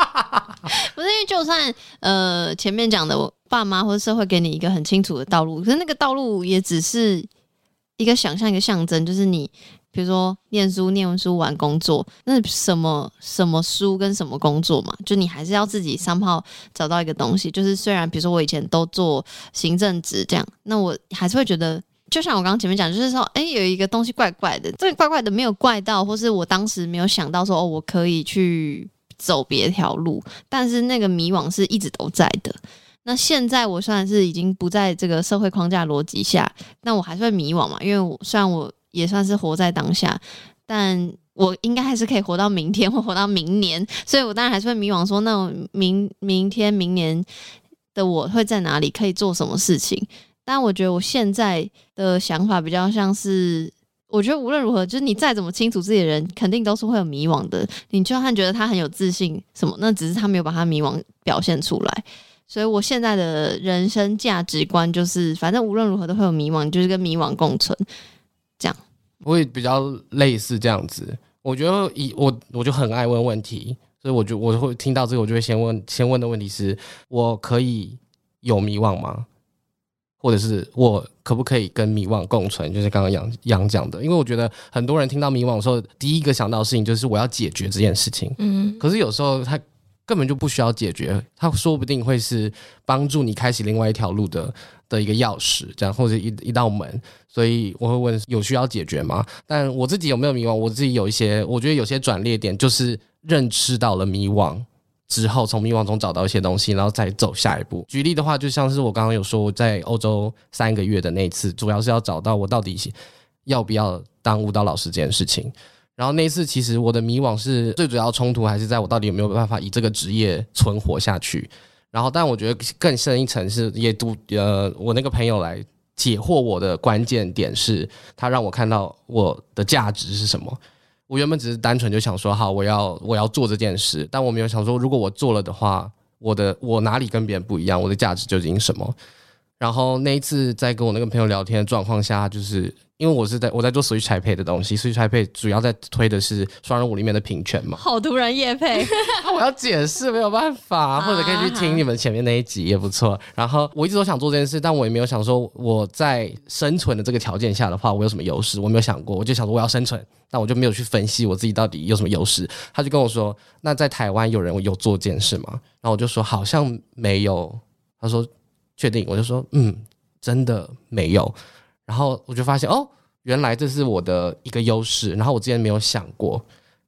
不是因为就算呃前面讲的，我爸妈或者社会给你一个很清楚的道路，可是那个道路也只是一个想象，一个象征，就是你。比如说念书、念完书完工作，那什么什么书跟什么工作嘛，就你还是要自己三炮找到一个东西。就是虽然比如说我以前都做行政职这样，那我还是会觉得，就像我刚刚前面讲，就是说，哎，有一个东西怪怪的，这个怪怪的没有怪到，或是我当时没有想到说，哦，我可以去走别条路，但是那个迷惘是一直都在的。那现在我虽然是已经不在这个社会框架逻辑下，那我还是会迷惘嘛，因为我虽然我。也算是活在当下，但我应该还是可以活到明天或活到明年，所以我当然还是会迷惘，说那明明天、明年的我会在哪里，可以做什么事情？但我觉得我现在的想法比较像是，我觉得无论如何，就是你再怎么清楚自己的人，肯定都是会有迷惘的。你就算觉得他很有自信，什么，那只是他没有把他迷惘表现出来。所以我现在的人生价值观就是，反正无论如何都会有迷惘，就是跟迷惘共存，这样。我也比较类似这样子，我觉得以我我就很爱问问题，所以我就我会听到这个，我就会先问先问的问题是：我可以有迷惘吗？或者是我可不可以跟迷惘共存？就是刚刚杨杨讲的，因为我觉得很多人听到迷惘的时候，第一个想到的事情就是我要解决这件事情。嗯，可是有时候他根本就不需要解决，他说不定会是帮助你开启另外一条路的。的一个钥匙，这样或者一一道门，所以我会问有需要解决吗？但我自己有没有迷惘？我自己有一些，我觉得有些转捩点就是认知到了迷惘之后，从迷惘中找到一些东西，然后再走下一步。举例的话，就像是我刚刚有说我在欧洲三个月的那次，主要是要找到我到底要不要当舞蹈老师这件事情。然后那次其实我的迷惘是最主要冲突还是在我到底有没有办法以这个职业存活下去。然后，但我觉得更深一层是也读呃，我那个朋友来解惑我的关键点是，他让我看到我的价值是什么。我原本只是单纯就想说，好，我要我要做这件事，但我没有想说，如果我做了的话，我的我哪里跟别人不一样？我的价值究竟什么？然后那一次在跟我那个朋友聊天的状况下，就是。因为我是在我在做 Switch Taipei 的东西，Switch Taipei 主要在推的是双人舞里面的平权嘛。好突然夜配，我要解释没有办法，或者可以去听你们前面那一集也不错。然后我一直都想做这件事，但我也没有想说我在生存的这个条件下的话，我有什么优势，我没有想过。我就想说我要生存，但我就没有去分析我自己到底有什么优势。他就跟我说：“那在台湾有人有做这件事吗？”然后我就说：“好像没有。”他说：“确定？”我就说：“嗯，真的没有。”然后我就发现，哦，原来这是我的一个优势。然后我之前没有想过。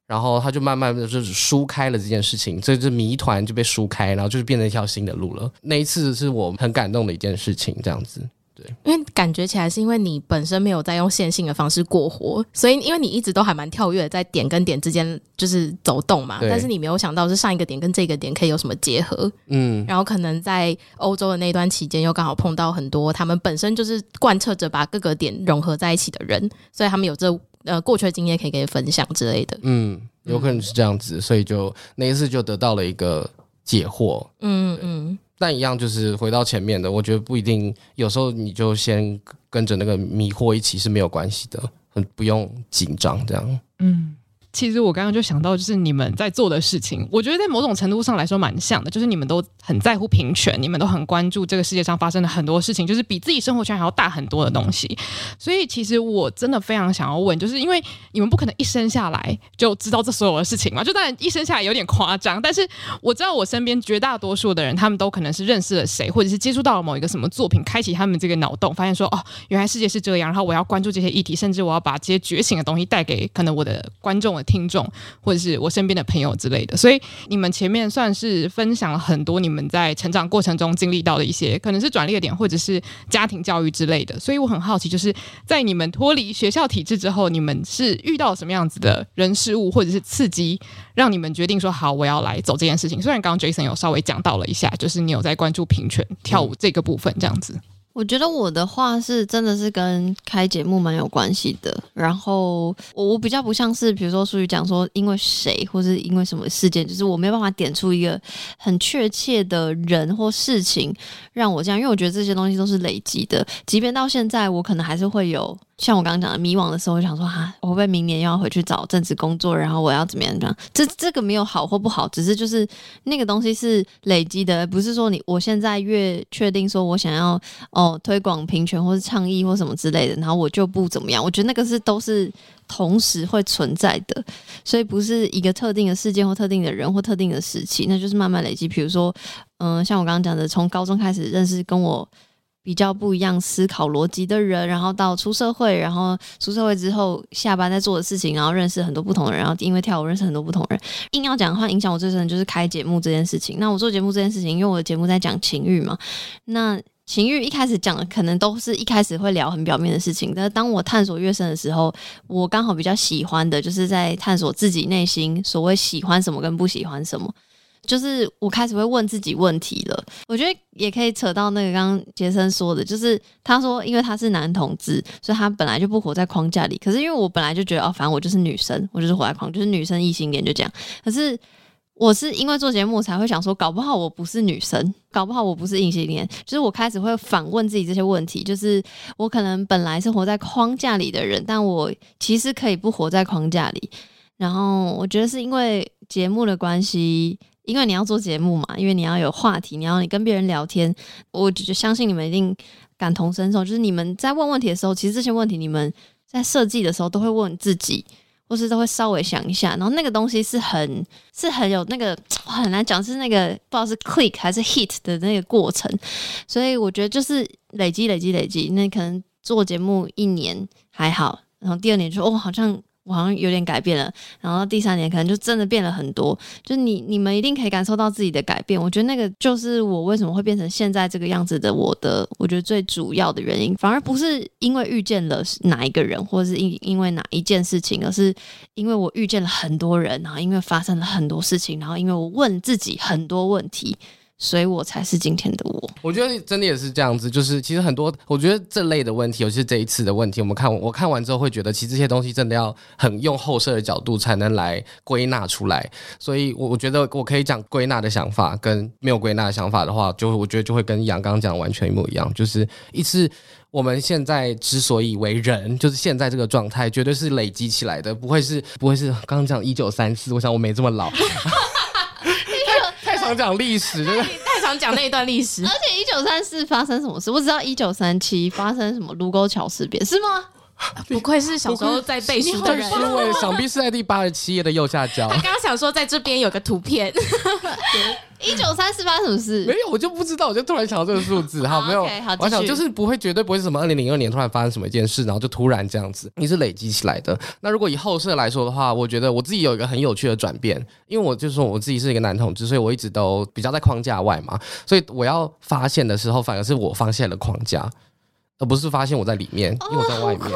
然后他就慢慢的就是疏开了这件事情，这这谜团就被疏开，然后就是变成一条新的路了。那一次是我很感动的一件事情，这样子。对，因为感觉起来是因为你本身没有在用线性的方式过活，所以因为你一直都还蛮跳跃，在点跟点之间就是走动嘛。但是你没有想到是上一个点跟这个点可以有什么结合。嗯，然后可能在欧洲的那段期间，又刚好碰到很多他们本身就是贯彻着把各个点融合在一起的人，所以他们有这。呃，过去的经验可以给你分享之类的。嗯，有可能是这样子，嗯、所以就那一次就得到了一个解惑。嗯嗯，但一样就是回到前面的，我觉得不一定，有时候你就先跟着那个迷惑一起是没有关系的，很不用紧张这样。嗯。其实我刚刚就想到，就是你们在做的事情，我觉得在某种程度上来说蛮像的，就是你们都很在乎平权，你们都很关注这个世界上发生的很多事情，就是比自己生活圈还要大很多的东西。所以其实我真的非常想要问，就是因为你们不可能一生下来就知道这所有的事情嘛，就当然一生下来有点夸张，但是我知道我身边绝大多数的人，他们都可能是认识了谁，或者是接触到了某一个什么作品，开启他们这个脑洞，发现说哦，原来世界是这样，然后我要关注这些议题，甚至我要把这些觉醒的东西带给可能我的观众的听众。或者是我身边的朋友之类的，所以你们前面算是分享了很多你们在成长过程中经历到的一些，可能是转捩点，或者是家庭教育之类的。所以我很好奇，就是在你们脱离学校体制之后，你们是遇到什么样子的人事物，或者是刺激，让你们决定说好，我要来走这件事情。虽然刚刚 Jason 有稍微讲到了一下，就是你有在关注平权跳舞这个部分，这样子。我觉得我的话是真的是跟开节目蛮有关系的，然后我我比较不像是比如说属于讲说因为谁或是因为什么事件，就是我没有办法点出一个很确切的人或事情让我这样，因为我觉得这些东西都是累积的，即便到现在我可能还是会有。像我刚刚讲的迷惘的时候，我想说哈，我会不会明年又要回去找正职工作，然后我要怎么样这样？这这个没有好或不好，只是就是那个东西是累积的，不是说你我现在越确定说我想要哦推广平权或是倡议或什么之类的，然后我就不怎么样。我觉得那个是都是同时会存在的，所以不是一个特定的事件或特定的人或特定的时期，那就是慢慢累积。比如说，嗯、像我刚刚讲的，从高中开始认识跟我。比较不一样思考逻辑的人，然后到出社会，然后出社会之后下班在做的事情，然后认识很多不同的人，然后因为跳舞认识很多不同人。硬要讲的话，影响我最深的就是开节目这件事情。那我做节目这件事情，因为我的节目在讲情欲嘛，那情欲一开始讲的可能都是一开始会聊很表面的事情，但是当我探索越深的时候，我刚好比较喜欢的就是在探索自己内心所谓喜欢什么跟不喜欢什么。就是我开始会问自己问题了，我觉得也可以扯到那个刚杰森说的，就是他说因为他是男同志，所以他本来就不活在框架里。可是因为我本来就觉得哦，反正我就是女生，我就是活在框，就是女生异性恋就这样。可是我是因为做节目才会想说，搞不好我不是女生，搞不好我不是异性恋。就是我开始会反问自己这些问题，就是我可能本来是活在框架里的人，但我其实可以不活在框架里。然后我觉得是因为节目的关系。因为你要做节目嘛，因为你要有话题，你要你跟别人聊天，我就相信你们一定感同身受。就是你们在问问题的时候，其实这些问题你们在设计的时候都会问自己，或是都会稍微想一下。然后那个东西是很是很有那个很难讲，是那个不知道是 click 还是 hit 的那个过程。所以我觉得就是累积累积累积，那可能做节目一年还好，然后第二年就哦好像。我好像有点改变了，然后第三年可能就真的变了很多。就你你们一定可以感受到自己的改变。我觉得那个就是我为什么会变成现在这个样子的。我的我觉得最主要的原因，反而不是因为遇见了哪一个人，或者是因因为哪一件事情，而是因为我遇见了很多人，然后因为发生了很多事情，然后因为我问自己很多问题。所以我才是今天的我。我觉得真的也是这样子，就是其实很多，我觉得这类的问题，尤其是这一次的问题，我们看我看完之后会觉得，其实这些东西真的要很用后设的角度才能来归纳出来。所以，我我觉得我可以讲归纳的想法，跟没有归纳的想法的话，就我觉得就会跟杨刚刚讲完全一模一样。就是一次我们现在之所以为人，就是现在这个状态，绝对是累积起来的，不会是不会是刚刚讲一九三四。我想我没这么老。讲历史，就是太常讲那一段历史。而且一九三四发生什么事？我只知道一九三七发生什么卢沟桥事变，是吗？不愧是小时候在背书的人，因为想必是在第八十七页的右下角。他刚刚想说在这边有个图片，一九三四发生什么事？没有，我就不知道，我就突然想到这个数字。好，没有，我想就是不会，绝对不会是什么二零零二年突然发生什么一件事，然后就突然这样子，你是累积起来的。那如果以后设来说的话，我觉得我自己有一个很有趣的转变，因为我就说我自己是一个男同志，所以我一直都比较在框架外嘛，所以我要发现的时候，反而是我发现了框架。而不是发现我在里面，因为我在外面。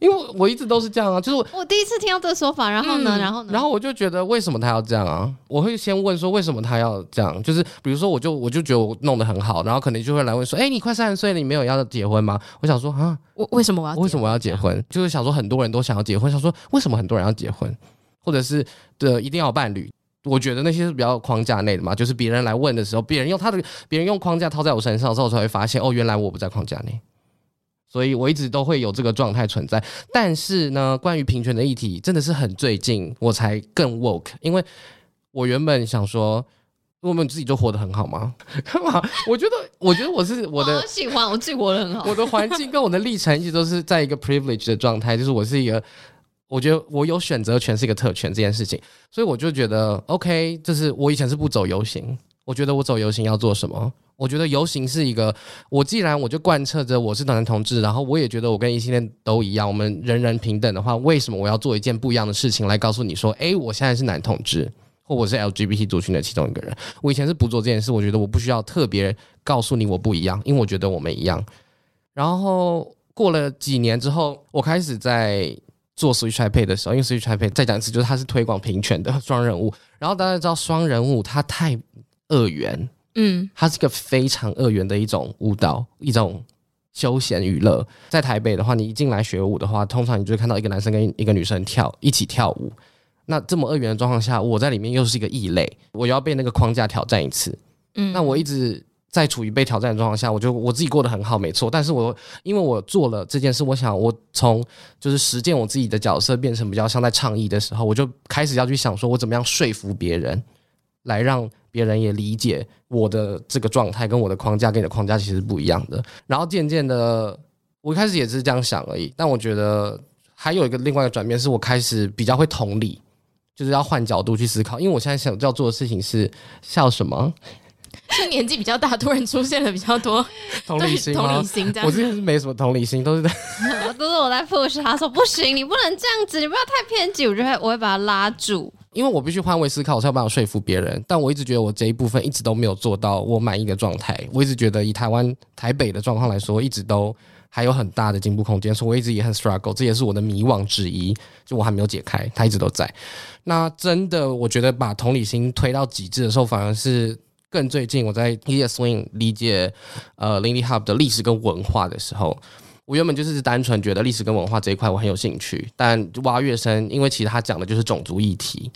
因为我一直都是这样啊，就是我，第一次听到这个说法，然后呢，嗯、然后呢，然后我就觉得为什么他要这样啊？我会先问说为什么他要这样？就是比如说，我就我就觉得我弄得很好，然后可能就会来问说，哎，你快三十岁了，你没有要结婚吗？我想说啊，我为什么我要为什么我要结婚？就是想说很多人都想要结婚，想说为什么很多人要结婚，或者是的一定要有伴侣？我觉得那些是比较框架内的嘛，就是别人来问的时候，别人用他的别人用框架套在我身上之后，我才会发现哦，原来我不在框架内。所以我一直都会有这个状态存在，但是呢，关于平权的议题，真的是很最近我才更 woke，因为我原本想说，我们自己就活得很好吗？干嘛？我觉得，我觉得我是我的，我喜欢我自己活得很好，我的环境跟我的历程一直都是在一个 privilege 的状态，就是我是一个，我觉得我有选择权是一个特权这件事情，所以我就觉得 OK，就是我以前是不走游行，我觉得我走游行要做什么？我觉得游行是一个，我既然我就贯彻着我是男同志，然后我也觉得我跟异性恋都一样，我们人人平等的话，为什么我要做一件不一样的事情来告诉你说，诶，我现在是男同志，或我是 LGBT 族群的其中一个人？我以前是不做这件事，我觉得我不需要特别告诉你我不一样，因为我觉得我们一样。然后过了几年之后，我开始在做 Switch Taipei 的时候，因为 Switch Taipei 再讲一次，就是它是推广平权的 双人物，然后大家知道双人物它太二元。嗯，它是一个非常二元的一种舞蹈，一种休闲娱乐。在台北的话，你一进来学舞的话，通常你就会看到一个男生跟一个女生跳一起跳舞。那这么二元的状况下，我在里面又是一个异类，我要被那个框架挑战一次。嗯，那我一直在处于被挑战的状况下，我就我自己过得很好，没错。但是我因为我做了这件事，我想我从就是实践我自己的角色，变成比较像在倡议的时候，我就开始要去想说，我怎么样说服别人，来让。别人也理解我的这个状态，跟我的框架跟你的框架其实不一样的。然后渐渐的，我一开始也是这样想而已。但我觉得还有一个另外一个转变，是我开始比较会同理，就是要换角度去思考。因为我现在想要做的事情是笑什么？是年纪比较大，突然出现了比较多 同理心？同理心这样，我之前是没什么同理心，都是在 都是我在 push 他说不行，你不能这样子，你不要太偏激，我就会我会把他拉住。因为我必须换位思考，我才有办法说服别人。但我一直觉得我这一部分一直都没有做到我满意的状态。我一直觉得以台湾台北的状况来说，一直都还有很大的进步空间，所以我一直也很 struggle，这也是我的迷惘之一。就我还没有解开，它一直都在。那真的，我觉得把同理心推到极致的时候，反而是更最近我在 Eat Swing 理解呃 Lindy Hub 的历史跟文化的时候。我原本就是单纯觉得历史跟文化这一块我很有兴趣，但挖越深，因为其实他讲的就是种族议题。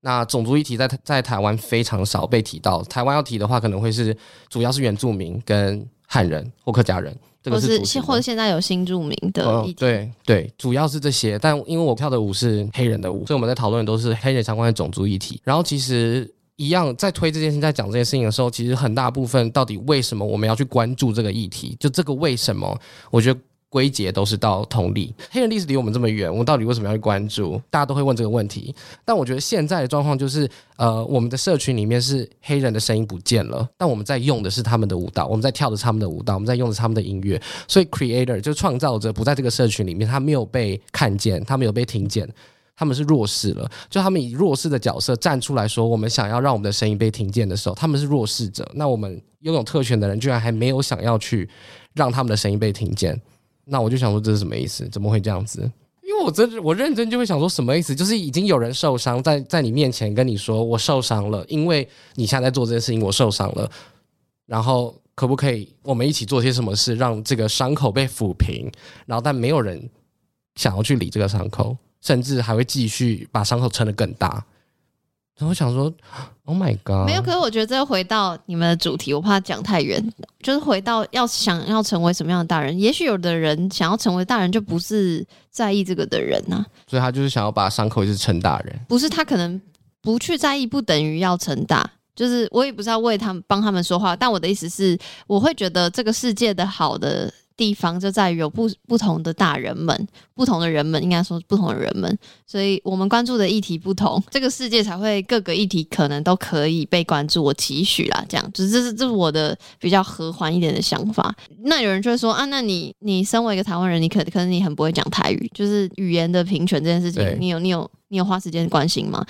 那种族议题在在台湾非常少被提到，台湾要提的话，可能会是主要是原住民跟汉人或客家人，这个是，是或者现在有新住民的、哦。对对，主要是这些。但因为我跳的舞是黑人的舞，所以我们在讨论的都是黑人相关的种族议题。然后其实。一样在推这件事情，在讲这件事情的时候，其实很大部分到底为什么我们要去关注这个议题？就这个为什么？我觉得归结都是到同理。黑人历史离我们这么远，我们到底为什么要去关注？大家都会问这个问题。但我觉得现在的状况就是，呃，我们的社群里面是黑人的声音不见了，但我们在用的是他们的舞蹈，我们在跳的是他们的舞蹈，我们在用的是他们的音乐。所以，creator 就创造者不在这个社群里面，他没有被看见，他没有被听见。他们是弱势了，就他们以弱势的角色站出来说，我们想要让我们的声音被听见的时候，他们是弱势者。那我们拥有特权的人，居然还没有想要去让他们的声音被听见。那我就想说，这是什么意思？怎么会这样子？因为我真我认真就会想说，什么意思？就是已经有人受伤，在在你面前跟你说，我受伤了，因为你现在在做这件事情，我受伤了。然后可不可以我们一起做些什么事，让这个伤口被抚平？然后但没有人想要去理这个伤口。甚至还会继续把伤口撑得更大。然后我想说，Oh my god！没有，可是我觉得这回到你们的主题，我怕讲太远。就是回到要想要成为什么样的大人，也许有的人想要成为大人，就不是在意这个的人呐、啊。所以他就是想要把伤口一直撑大人。不是他可能不去在意，不等于要撑大。就是我也不是要为他们帮他们说话，但我的意思是，我会觉得这个世界的好的。地方就在于有不不同的大人们，不同的人们，应该说不同的人们，所以我们关注的议题不同，这个世界才会各个议题可能都可以被关注。我期许啦，这样，就是这是这是我的比较和缓一点的想法。那有人就会说啊，那你你身为一个台湾人，你可可能你很不会讲台语，就是语言的平权这件事情，你有你有你有花时间关心吗？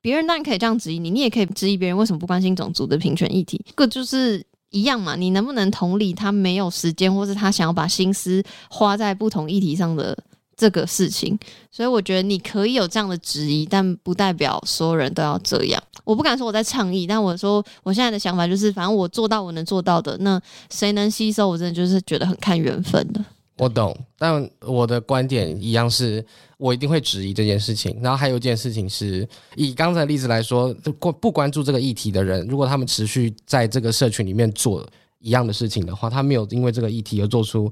别人当然可以这样质疑你，你也可以质疑别人为什么不关心种族的平权议题，这个就是。一样嘛，你能不能同理他没有时间，或是他想要把心思花在不同议题上的这个事情？所以我觉得你可以有这样的质疑，但不代表所有人都要这样。我不敢说我在倡议，但我说我现在的想法就是，反正我做到我能做到的，那谁能吸收，我真的就是觉得很看缘分的。我懂，但我的观点一样是，我一定会质疑这件事情。然后还有一件事情是，以刚才的例子来说，关不关注这个议题的人，如果他们持续在这个社群里面做一样的事情的话，他没有因为这个议题而做出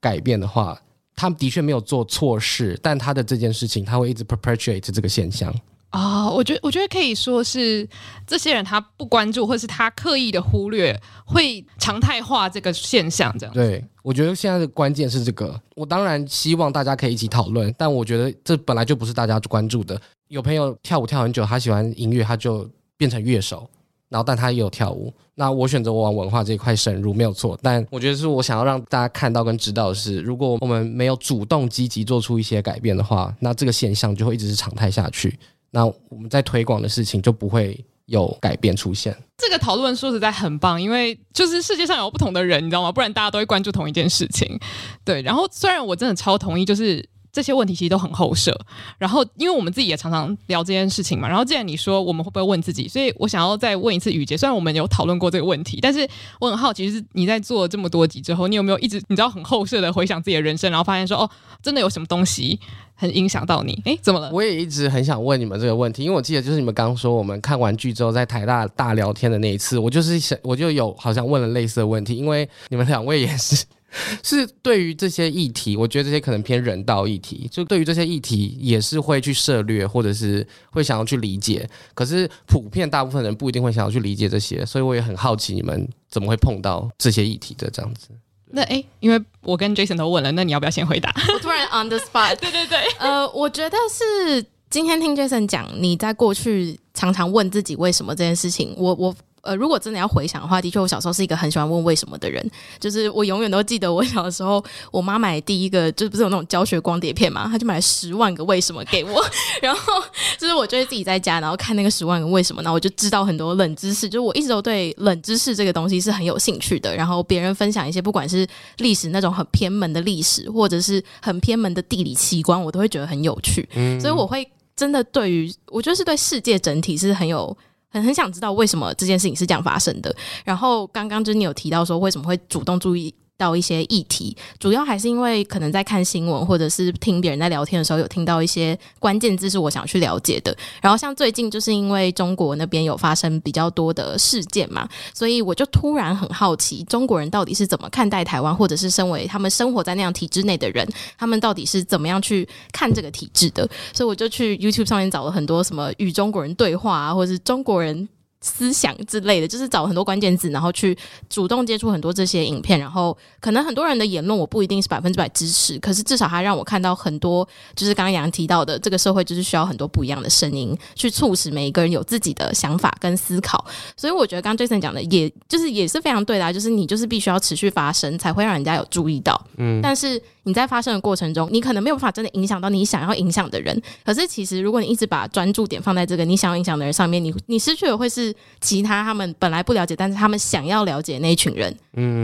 改变的话，他们的确没有做错事，但他的这件事情他会一直 perpetuate 这个现象。啊、我觉得我觉得可以说是这些人他不关注，或是他刻意的忽略，会常态化这个现象，这样。对，我觉得现在的关键是这个。我当然希望大家可以一起讨论，但我觉得这本来就不是大家关注的。有朋友跳舞跳很久，他喜欢音乐，他就变成乐手，然后但他也有跳舞。那我选择我往文化这一块深入没有错，但我觉得是我想要让大家看到跟知道的是，如果我们没有主动积极做出一些改变的话，那这个现象就会一直是常态下去。那我们在推广的事情就不会有改变出现。这个讨论说实在很棒，因为就是世界上有不同的人，你知道吗？不然大家都会关注同一件事情。对，然后虽然我真的超同意，就是。这些问题其实都很后设，然后因为我们自己也常常聊这件事情嘛，然后既然你说我们会不会问自己，所以我想要再问一次雨洁，虽然我们有讨论过这个问题，但是我很好奇，是你在做这么多集之后，你有没有一直你知道很后设的回想自己的人生，然后发现说哦，真的有什么东西很影响到你？诶，怎么了？我也一直很想问你们这个问题，因为我记得就是你们刚说我们看完剧之后在台大大聊天的那一次，我就是想我就有好像问了类似的问题，因为你们两位也是。是对于这些议题，我觉得这些可能偏人道议题，就对于这些议题也是会去涉略，或者是会想要去理解。可是普遍大部分人不一定会想要去理解这些，所以我也很好奇你们怎么会碰到这些议题的这样子。那诶，因为我跟 Jason 都问了，那你要不要先回答？我突然 on the spot。对对对，呃，我觉得是今天听 Jason 讲，你在过去常常问自己为什么这件事情，我我。呃，如果真的要回想的话，的确，我小时候是一个很喜欢问为什么的人。就是我永远都记得，我小的时候，我妈买第一个，就是不是有那种教学光碟片嘛，她就买了十万个为什么给我。然后就是我就会自己在家，然后看那个十万个为什么，然后我就知道很多冷知识。就我一直都对冷知识这个东西是很有兴趣的。然后别人分享一些，不管是历史那种很偏门的历史，或者是很偏门的地理奇观，我都会觉得很有趣。嗯，所以我会真的对于，我觉得是对世界整体是很有。很很想知道为什么这件事情是这样发生的。然后刚刚就是你有提到说为什么会主动注意到一些议题，主要还是因为可能在看新闻或者是听别人在聊天的时候，有听到一些关键字是我想去了解的。然后像最近就是因为中国那边有发生比较多的事件嘛，所以我就突然很好奇，中国人到底是怎么看待台湾，或者是身为他们生活在那样体制内的人，他们到底是怎么样去看这个体制的？所以我就去 YouTube 上面找了很多什么与中国人对话啊，或者是中国人。思想之类的，就是找很多关键字，然后去主动接触很多这些影片，然后可能很多人的言论我不一定是百分之百支持，可是至少他让我看到很多，就是刚刚杨提到的，这个社会就是需要很多不一样的声音，去促使每一个人有自己的想法跟思考。所以我觉得刚刚 Jason 讲的，也就是也是非常对的啊，就是你就是必须要持续发声，才会让人家有注意到。嗯，但是你在发生的过程中，你可能没有办法真的影响到你想要影响的人。可是其实如果你一直把专注点放在这个你想要影响的人上面，你你失去的会是。其他他们本来不了解，但是他们想要了解那一群人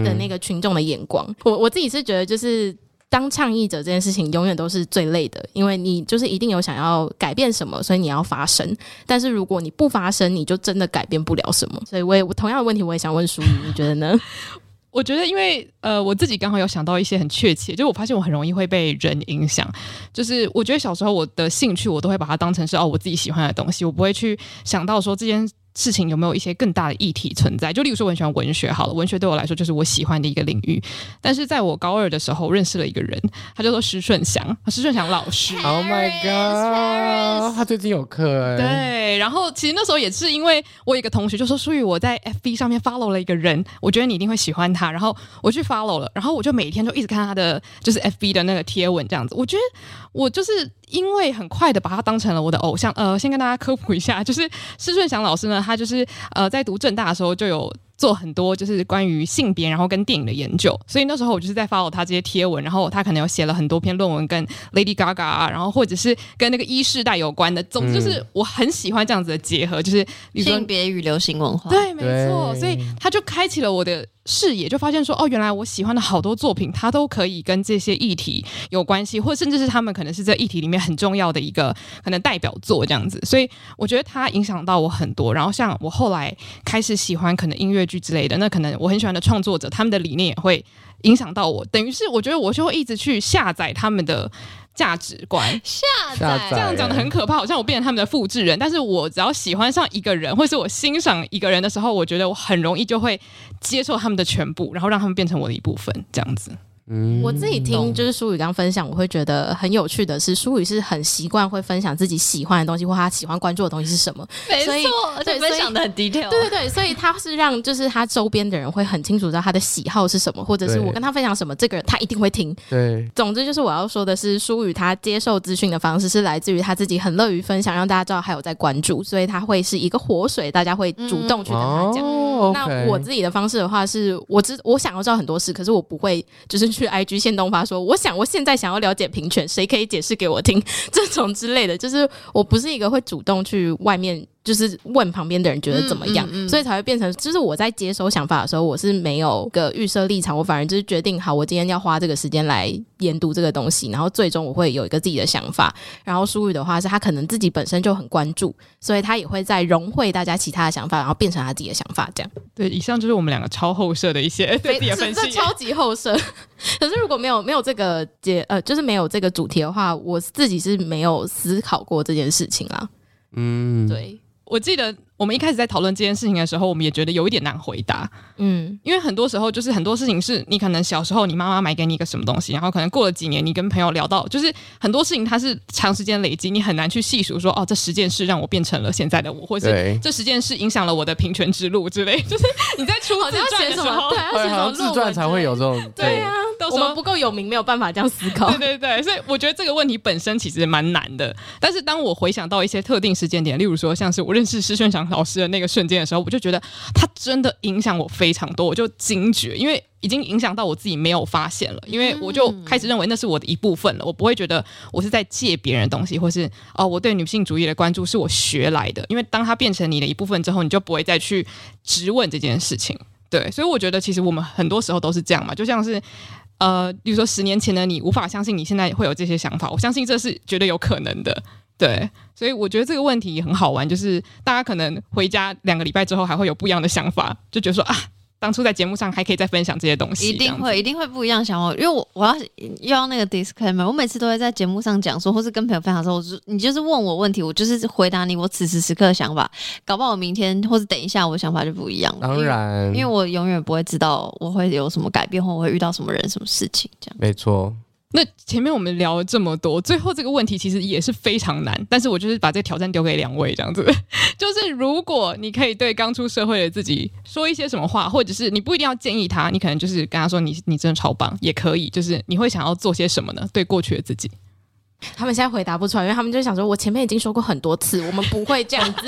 的那个群众的眼光。嗯、我我自己是觉得，就是当倡议者这件事情永远都是最累的，因为你就是一定有想要改变什么，所以你要发声。但是如果你不发声，你就真的改变不了什么。所以我也我同样的问题，我也想问淑仪，你觉得呢？我觉得，因为呃，我自己刚好有想到一些很确切，就我发现我很容易会被人影响。就是我觉得小时候我的兴趣，我都会把它当成是哦我自己喜欢的东西，我不会去想到说这件。事情有没有一些更大的议题存在？就例如说，我很喜欢文学，好了，文学对我来说就是我喜欢的一个领域。但是在我高二的时候，认识了一个人，他叫做施顺祥，施顺祥老师。Oh my god！他最近有课哎。对，然后其实那时候也是因为我有一个同学就说，书宇我在 FB 上面 follow 了一个人，我觉得你一定会喜欢他，然后我去 follow 了，然后我就每天就一直看他的就是 FB 的那个贴文这样子，我觉得我就是。因为很快的把他当成了我的偶像，呃，先跟大家科普一下，就是施顺祥老师呢，他就是呃在读正大的时候就有做很多就是关于性别然后跟电影的研究，所以那时候我就是在 follow 他这些贴文，然后他可能有写了很多篇论文跟 Lady Gaga 啊，然后或者是跟那个一世代有关的，总之就是我很喜欢这样子的结合，就是性别与流行文化，对，没错，所以他就开启了我的。视野就发现说，哦，原来我喜欢的好多作品，它都可以跟这些议题有关系，或甚至是他们可能是这议题里面很重要的一个可能代表作这样子。所以我觉得它影响到我很多。然后像我后来开始喜欢可能音乐剧之类的，那可能我很喜欢的创作者，他们的理念也会影响到我。等于是我觉得我就会一直去下载他们的。价值观下载，这样讲的很可怕，好像我变成他们的复制人。但是我只要喜欢上一个人，或是我欣赏一个人的时候，我觉得我很容易就会接受他们的全部，然后让他们变成我的一部分，这样子。嗯，我自己听就是舒宇刚分享，我会觉得很有趣的是，舒宇是很习惯会分享自己喜欢的东西或他喜欢关注的东西是什么，没错，而且分享的很 detail。对对对，所以他是让就是他周边的人会很清楚知道他的喜好是什么，或者是我跟他分享什么，这个人他一定会听。对，总之就是我要说的是，舒宇他接受资讯的方式是来自于他自己很乐于分享，让大家知道还有在关注，所以他会是一个活水，大家会主动去跟他讲。嗯哦 okay、那我自己的方式的话是，是我知我想要知道很多事，可是我不会就是去 IG 线动。发说：“我想，我现在想要了解平权，谁可以解释给我听？这种之类的，就是我不是一个会主动去外面。”就是问旁边的人觉得怎么样，嗯嗯嗯、所以才会变成，就是我在接收想法的时候，我是没有个预设立场，我反而就是决定好，我今天要花这个时间来研读这个东西，然后最终我会有一个自己的想法。然后书宇的话是他可能自己本身就很关注，所以他也会在融汇大家其他的想法，然后变成他自己的想法。这样对，以上就是我们两个超后设的一些对自己的分析，超级后设。可是如果没有没有这个节呃，就是没有这个主题的话，我自己是没有思考过这件事情啦。嗯，对。我记得我们一开始在讨论这件事情的时候，我们也觉得有一点难回答，嗯，因为很多时候就是很多事情是你可能小时候你妈妈买给你一个什么东西，然后可能过了几年你跟朋友聊到，就是很多事情它是长时间累积，你很难去细数说哦，这十件事让我变成了现在的我，或者是这十件事影响了我的平权之路之类，就是你在出自传的时候，对，要写什么自传才会有这种，对啊。我们不够有名，没有办法这样思考。对对对，所以我觉得这个问题本身其实蛮难的。但是当我回想到一些特定时间点，例如说像是我认识施顺祥老师的那个瞬间的时候，我就觉得他真的影响我非常多，我就惊觉，因为已经影响到我自己没有发现了。因为我就开始认为那是我的一部分了，我不会觉得我是在借别人的东西，或是哦，我对女性主义的关注是我学来的。因为当它变成你的一部分之后，你就不会再去质问这件事情。对，所以我觉得其实我们很多时候都是这样嘛，就像是。呃，比如说十年前的你无法相信你现在会有这些想法，我相信这是绝对有可能的，对，所以我觉得这个问题也很好玩，就是大家可能回家两个礼拜之后还会有不一样的想法，就觉得说啊。当初在节目上还可以再分享这些东西，一定会一定会不一样想法，因为我我要又要那个 disclaimer，我每次都会在节目上讲说，或是跟朋友分享的时候，我就你就是问我问题，我就是回答你我此时此刻的想法，搞不好我明天或者等一下我的想法就不一样。当然，因为，因为我永远不会知道我会有什么改变，或我会遇到什么人、什么事情，这样。没错。那前面我们聊了这么多，最后这个问题其实也是非常难，但是我就是把这个挑战丢给两位，这样子，就是如果你可以对刚出社会的自己说一些什么话，或者是你不一定要建议他，你可能就是跟他说你你真的超棒，也可以，就是你会想要做些什么呢？对过去的自己，他们现在回答不出来，因为他们就想说，我前面已经说过很多次，我们不会这样子，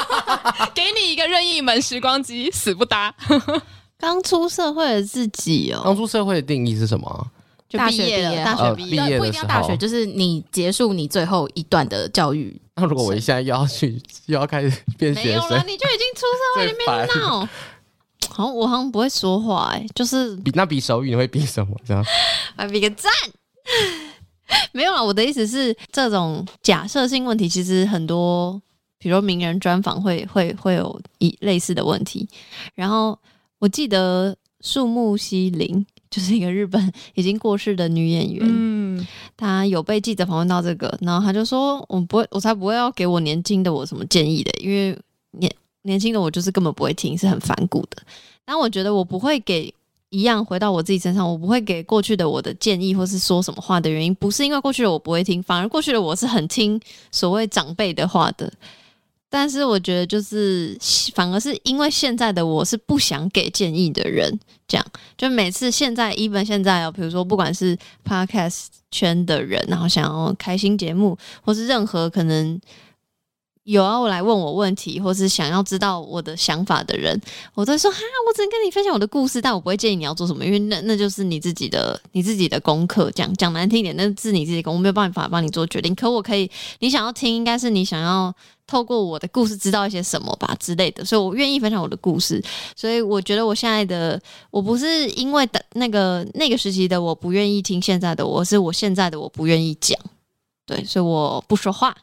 给你一个任意门时光机，死不搭。刚出社会的自己哦，刚出社会的定义是什么？大学毕业，大学毕业，业不一定要大学，就是你结束你最后一段的教育。那如果我现在又要去，又要开始变学生，没有了，你就已经出社会 里面闹。好像，我好像不会说话，哎，就是比那比手语，你会比什么？这样，来比个赞。没有啊，我的意思是，这种假设性问题，其实很多，比如名人专访会会会有一类似的问题。然后我记得树木希林。就是一个日本 已经过世的女演员，嗯，她有被记者访问到这个，然后她就说：“我不会，我才不会要给我年轻的我什么建议的，因为年年轻的我就是根本不会听，是很反骨的。但我觉得我不会给一样回到我自己身上，我不会给过去的我的建议或是说什么话的原因，不是因为过去的我不会听，反而过去的我是很听所谓长辈的话的。但是我觉得就是反而是因为现在的我是不想给建议的人，这样就每次现在 even 现在哦，比如说不管是 podcast 圈的人，然后想要开新节目，或是任何可能。有要来问我问题，或是想要知道我的想法的人，我都说哈，我只能跟你分享我的故事，但我不会建议你要做什么，因为那那就是你自己的你自己的功课。讲讲难听一点，那是你自己的，我没有办法帮你做决定。可我可以，你想要听，应该是你想要透过我的故事知道一些什么吧之类的，所以我愿意分享我的故事。所以我觉得我现在的我不是因为的那个那个时期的我不愿意听现在的我，是我现在的我不愿意讲。对，所以我不说话。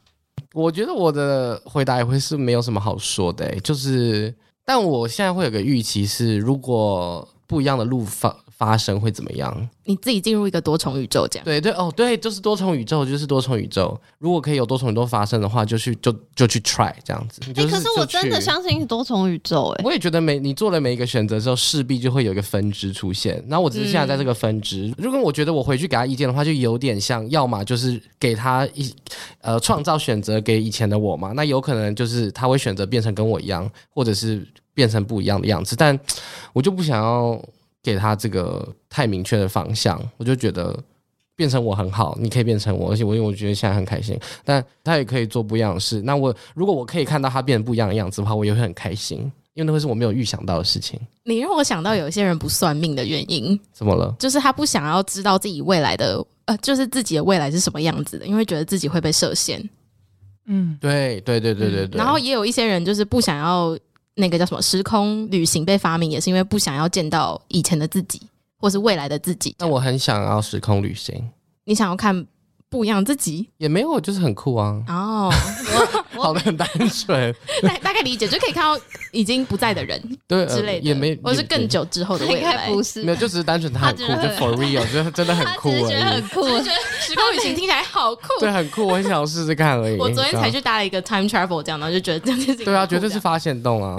我觉得我的回答也会是没有什么好说的，欸，就是，但我现在会有个预期是，如果不一样的路发发生会怎么样？你自己进入一个多重宇宙，这样对对哦，对，就是多重宇宙，就是多重宇宙。如果可以有多重宇宙发生的话，就去就就去 try 这样子。哎、欸，可是我真的相信多重宇宙，哎，我也觉得每你做了每一个选择之后，势必就会有一个分支出现。然后我只是现在在这个分支，嗯、如果我觉得我回去给他意见的话，就有点像，要么就是给他一呃创造选择给以前的我嘛，那有可能就是他会选择变成跟我一样，或者是变成不一样的样子。但我就不想要。给他这个太明确的方向，我就觉得变成我很好，你可以变成我，而且我因为我觉得现在很开心，但他也可以做不一样的事。那我如果我可以看到他变得不一样的样子的话，我也会很开心，因为那会是我没有预想到的事情。你让我想到有一些人不算命的原因，怎么了？就是他不想要知道自己未来的，呃，就是自己的未来是什么样子的，因为觉得自己会被设限。嗯，对对对对对对。然后也有一些人就是不想要。那个叫什么时空旅行被发明，也是因为不想要见到以前的自己，或是未来的自己。那我很想要时空旅行。你想要看不一样自己？也没有，就是很酷啊。哦，好的，很单纯。大大概理解，就可以看到已经不在的人，对之类的，也没，或是更久之后的未来。不是，没有，就只是单纯他很酷，就 for real，觉 得真的很酷而已。觉得很酷，觉得时空旅行听起来好酷。对，很酷，我很想试试看而已。我昨天才去搭了一个 time travel，这样，然后就觉得这件事情。对啊，绝对是发现洞啊。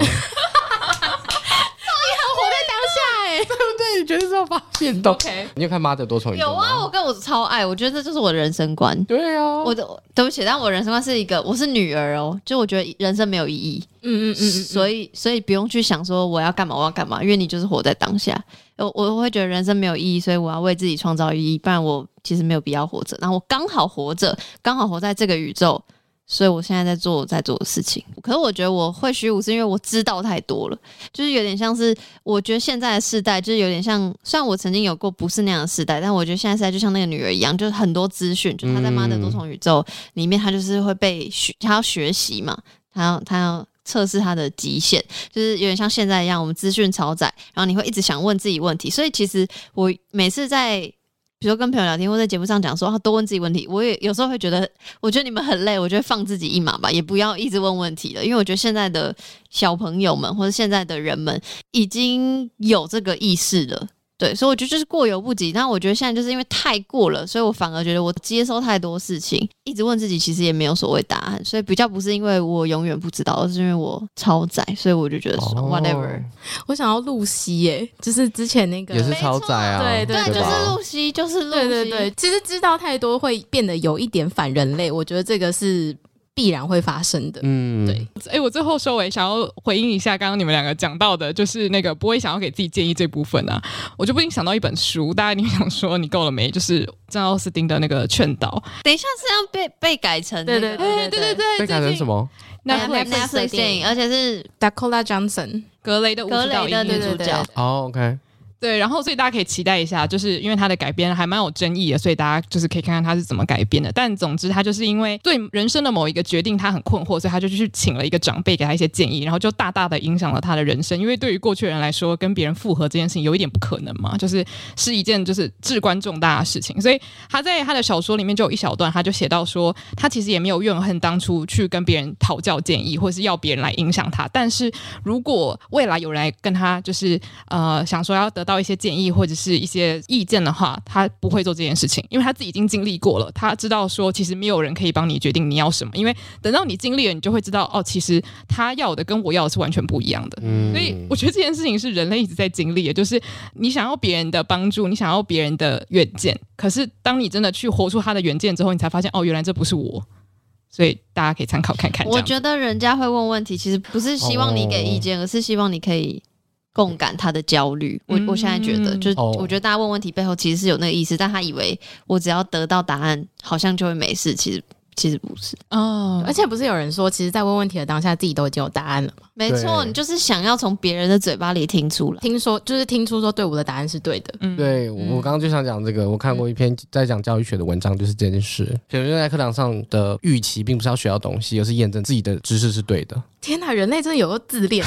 绝对是要发现的。OK，你有看《妈的多重宇宙》？有啊，我跟我超爱，我觉得这就是我的人生观。对啊，我的对不起，但我人生观是一个，我是女儿哦，就我觉得人生没有意义。嗯嗯嗯嗯，所以所以不用去想说我要干嘛，我要干嘛，因为你就是活在当下。我我会觉得人生没有意义，所以我要为自己创造意义，不然我其实没有必要活着。然后我刚好活着，刚好活在这个宇宙。所以我现在在做我在做的事情，可是我觉得我会虚无，是因为我知道太多了，就是有点像是我觉得现在的世代就是有点像，虽然我曾经有过不是那样的世代，但我觉得现在世代就像那个女儿一样，就是很多资讯，就她在妈的多重宇宙里面，她就是会被学，她要学习嘛，她要她要测试她的极限，就是有点像现在一样，我们资讯超载，然后你会一直想问自己问题，所以其实我每次在。比如跟朋友聊天，或在节目上讲说，多问自己问题。我也有时候会觉得，我觉得你们很累，我觉得放自己一马吧，也不要一直问问题了。因为我觉得现在的小朋友们或者现在的人们已经有这个意识了。对，所以我觉得就是过犹不及。但我觉得现在就是因为太过了，所以我反而觉得我接收太多事情，一直问自己，其实也没有所谓答案。所以比较不是因为我永远不知道，而是因为我超载，所以我就觉得说、哦、whatever。我想要露西耶，就是之前那个也是超载啊，对对，对，就是露西，就是露西。对对对，其实知道太多会变得有一点反人类，我觉得这个是。必然会发生的，嗯，对。哎、欸，我最后收尾想要回应一下刚刚你们两个讲到的，就是那个不会想要给自己建议这部分啊，我就不禁想到一本书，大家你们想说你够了没？就是珍奥斯汀的那个劝导。等一下是要被被改成、那个，对对对对 对对，被改成什么？Netflix, Netflix 电影，而且是 Dakota Johnson 格雷的五十道阴影主角。哦、oh,，OK。对，然后所以大家可以期待一下，就是因为它的改编还蛮有争议的，所以大家就是可以看看他是怎么改编的。但总之，他就是因为对人生的某一个决定他很困惑，所以他就去请了一个长辈给他一些建议，然后就大大的影响了他的人生。因为对于过去人来说，跟别人复合这件事情有一点不可能嘛，就是是一件就是至关重大的事情。所以他在他的小说里面就有一小段，他就写到说，他其实也没有怨恨当初去跟别人讨教建议，或是要别人来影响他。但是如果未来有人来跟他就是呃想说要得到一些建议或者是一些意见的话，他不会做这件事情，因为他自己已经经历过了，他知道说其实没有人可以帮你决定你要什么，因为等到你经历了，你就会知道哦，其实他要的跟我要的是完全不一样的。嗯，所以我觉得这件事情是人类一直在经历的，就是你想要别人的帮助，你想要别人的远见，可是当你真的去活出他的远见之后，你才发现哦，原来这不是我。所以大家可以参考看看。我觉得人家会问问题，其实不是希望你给意见，哦、而是希望你可以共感他的焦虑。我、嗯、我现在觉得，就是我觉得大家问问题背后其实是有那个意思，但他以为我只要得到答案，好像就会没事。其实。其实不是哦，而且不是有人说，其实，在问问题的当下，自己都已经有答案了吗？没错，你就是想要从别人的嘴巴里听出来，听说就是听出说，对我的答案是对的。嗯，对我刚刚就想讲这个，我看过一篇在讲教育学的文章，就是这件事。比如在课堂上的预期，并不是要学到东西，而是验证自己的知识是对的。天哪，人类真的有个自恋。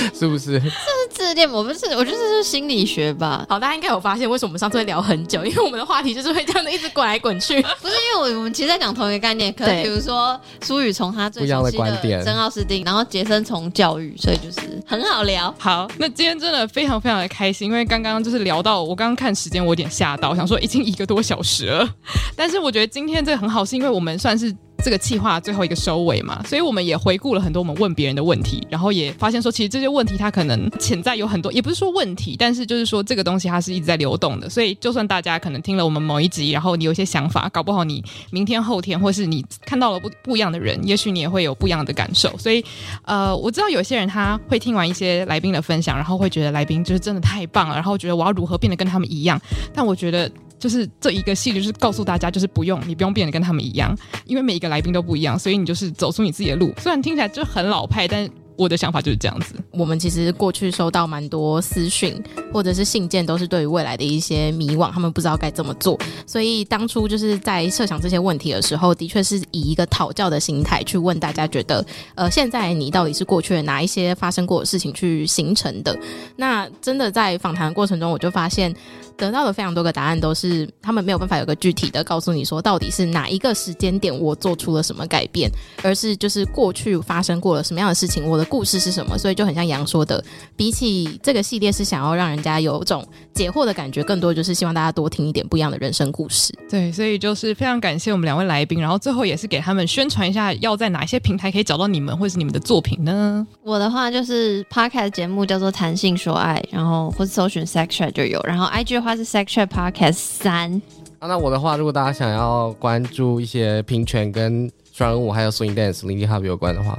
是不是？这是自恋，我不是，我觉得这是心理学吧。好，大家应该有发现，为什么我们上次会聊很久？因为我们的话题就是会这样的一直滚来滚去。不是因为我我们其实在讲同一个概念，可能比如说苏雨从他最熟悉的珍奥斯汀，然后杰森从教育，所以就是很好聊。好，那今天真的非常非常的开心，因为刚刚就是聊到我刚刚看时间，我有点吓到，想说已经一个多小时了。但是我觉得今天这个很好，是因为我们算是。这个计划最后一个收尾嘛，所以我们也回顾了很多我们问别人的问题，然后也发现说，其实这些问题它可能潜在有很多，也不是说问题，但是就是说这个东西它是一直在流动的。所以就算大家可能听了我们某一集，然后你有一些想法，搞不好你明天后天，或是你看到了不不一样的人，也许你也会有不一样的感受。所以，呃，我知道有些人他会听完一些来宾的分享，然后会觉得来宾就是真的太棒了，然后觉得我要如何变得跟他们一样。但我觉得。就是这一个系列，就是告诉大家，就是不用你不用变得跟他们一样，因为每一个来宾都不一样，所以你就是走出你自己的路。虽然听起来就很老派，但我的想法就是这样子。我们其实过去收到蛮多私讯或者是信件，都是对于未来的一些迷惘，他们不知道该怎么做。所以当初就是在设想这些问题的时候，的确是以一个讨教的心态去问大家，觉得呃，现在你到底是过去的哪一些发生过的事情去形成的？那真的在访谈过程中，我就发现。得到的非常多个答案，都是他们没有办法有个具体的告诉你说，到底是哪一个时间点我做出了什么改变，而是就是过去发生过了什么样的事情，我的故事是什么，所以就很像杨说的，比起这个系列是想要让人家有种解惑的感觉，更多就是希望大家多听一点不一样的人生故事。对，所以就是非常感谢我们两位来宾，然后最后也是给他们宣传一下，要在哪一些平台可以找到你们或是你们的作品呢？我的话就是 Podcast 节目叫做谈性说爱，然后或是搜寻 Sex Chat 就有，然后 IG。话是 Section Podcast 三。啊，那我的话，如果大家想要关注一些平权跟双人舞还有 Swing Dance、Lindy Hop 有关的话，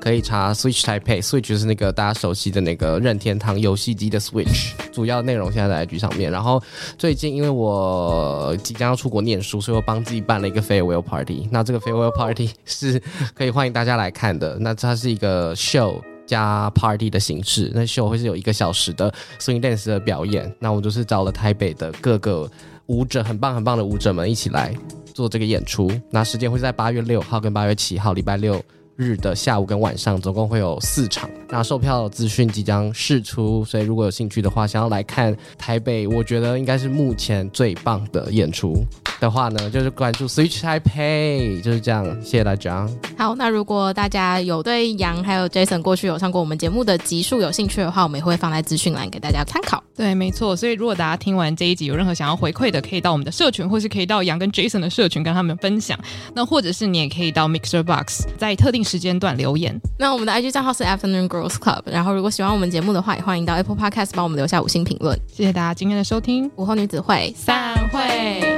可以查 Switch Taipei。Switch 是那个大家熟悉的那个任天堂游戏机的 Switch。主要内容现在在 IG 上面。然后最近因为我即将要出国念书，所以我帮自己办了一个 Farewell Party。那这个 Farewell Party 是可以欢迎大家来看的。那它是一个 show。加 party 的形式，那秀会是有一个小时的 swing dance 的表演。那我就是找了台北的各个舞者，很棒很棒的舞者们一起来做这个演出。那时间会在八月六号跟八月七号，礼拜六日的下午跟晚上，总共会有四场。那售票资讯即将释出，所以如果有兴趣的话，想要来看台北，我觉得应该是目前最棒的演出。的话呢，就是关注 Switch Taipei，就是这样。谢谢大家。好，那如果大家有对杨还有 Jason 过去有上过我们节目的集数有兴趣的话，我们也会放在资讯栏给大家参考。对，没错。所以如果大家听完这一集有任何想要回馈的，可以到我们的社群，或是可以到杨跟 Jason 的社群跟他们分享。那或者是你也可以到 Mixer Box，在特定时间段留言。那我们的 IG 账号是 Afternoon Girls Club。然后如果喜欢我们节目的话，也欢迎到 Apple Podcast 帮我们留下五星评论。谢谢大家今天的收听，午后女子会散会。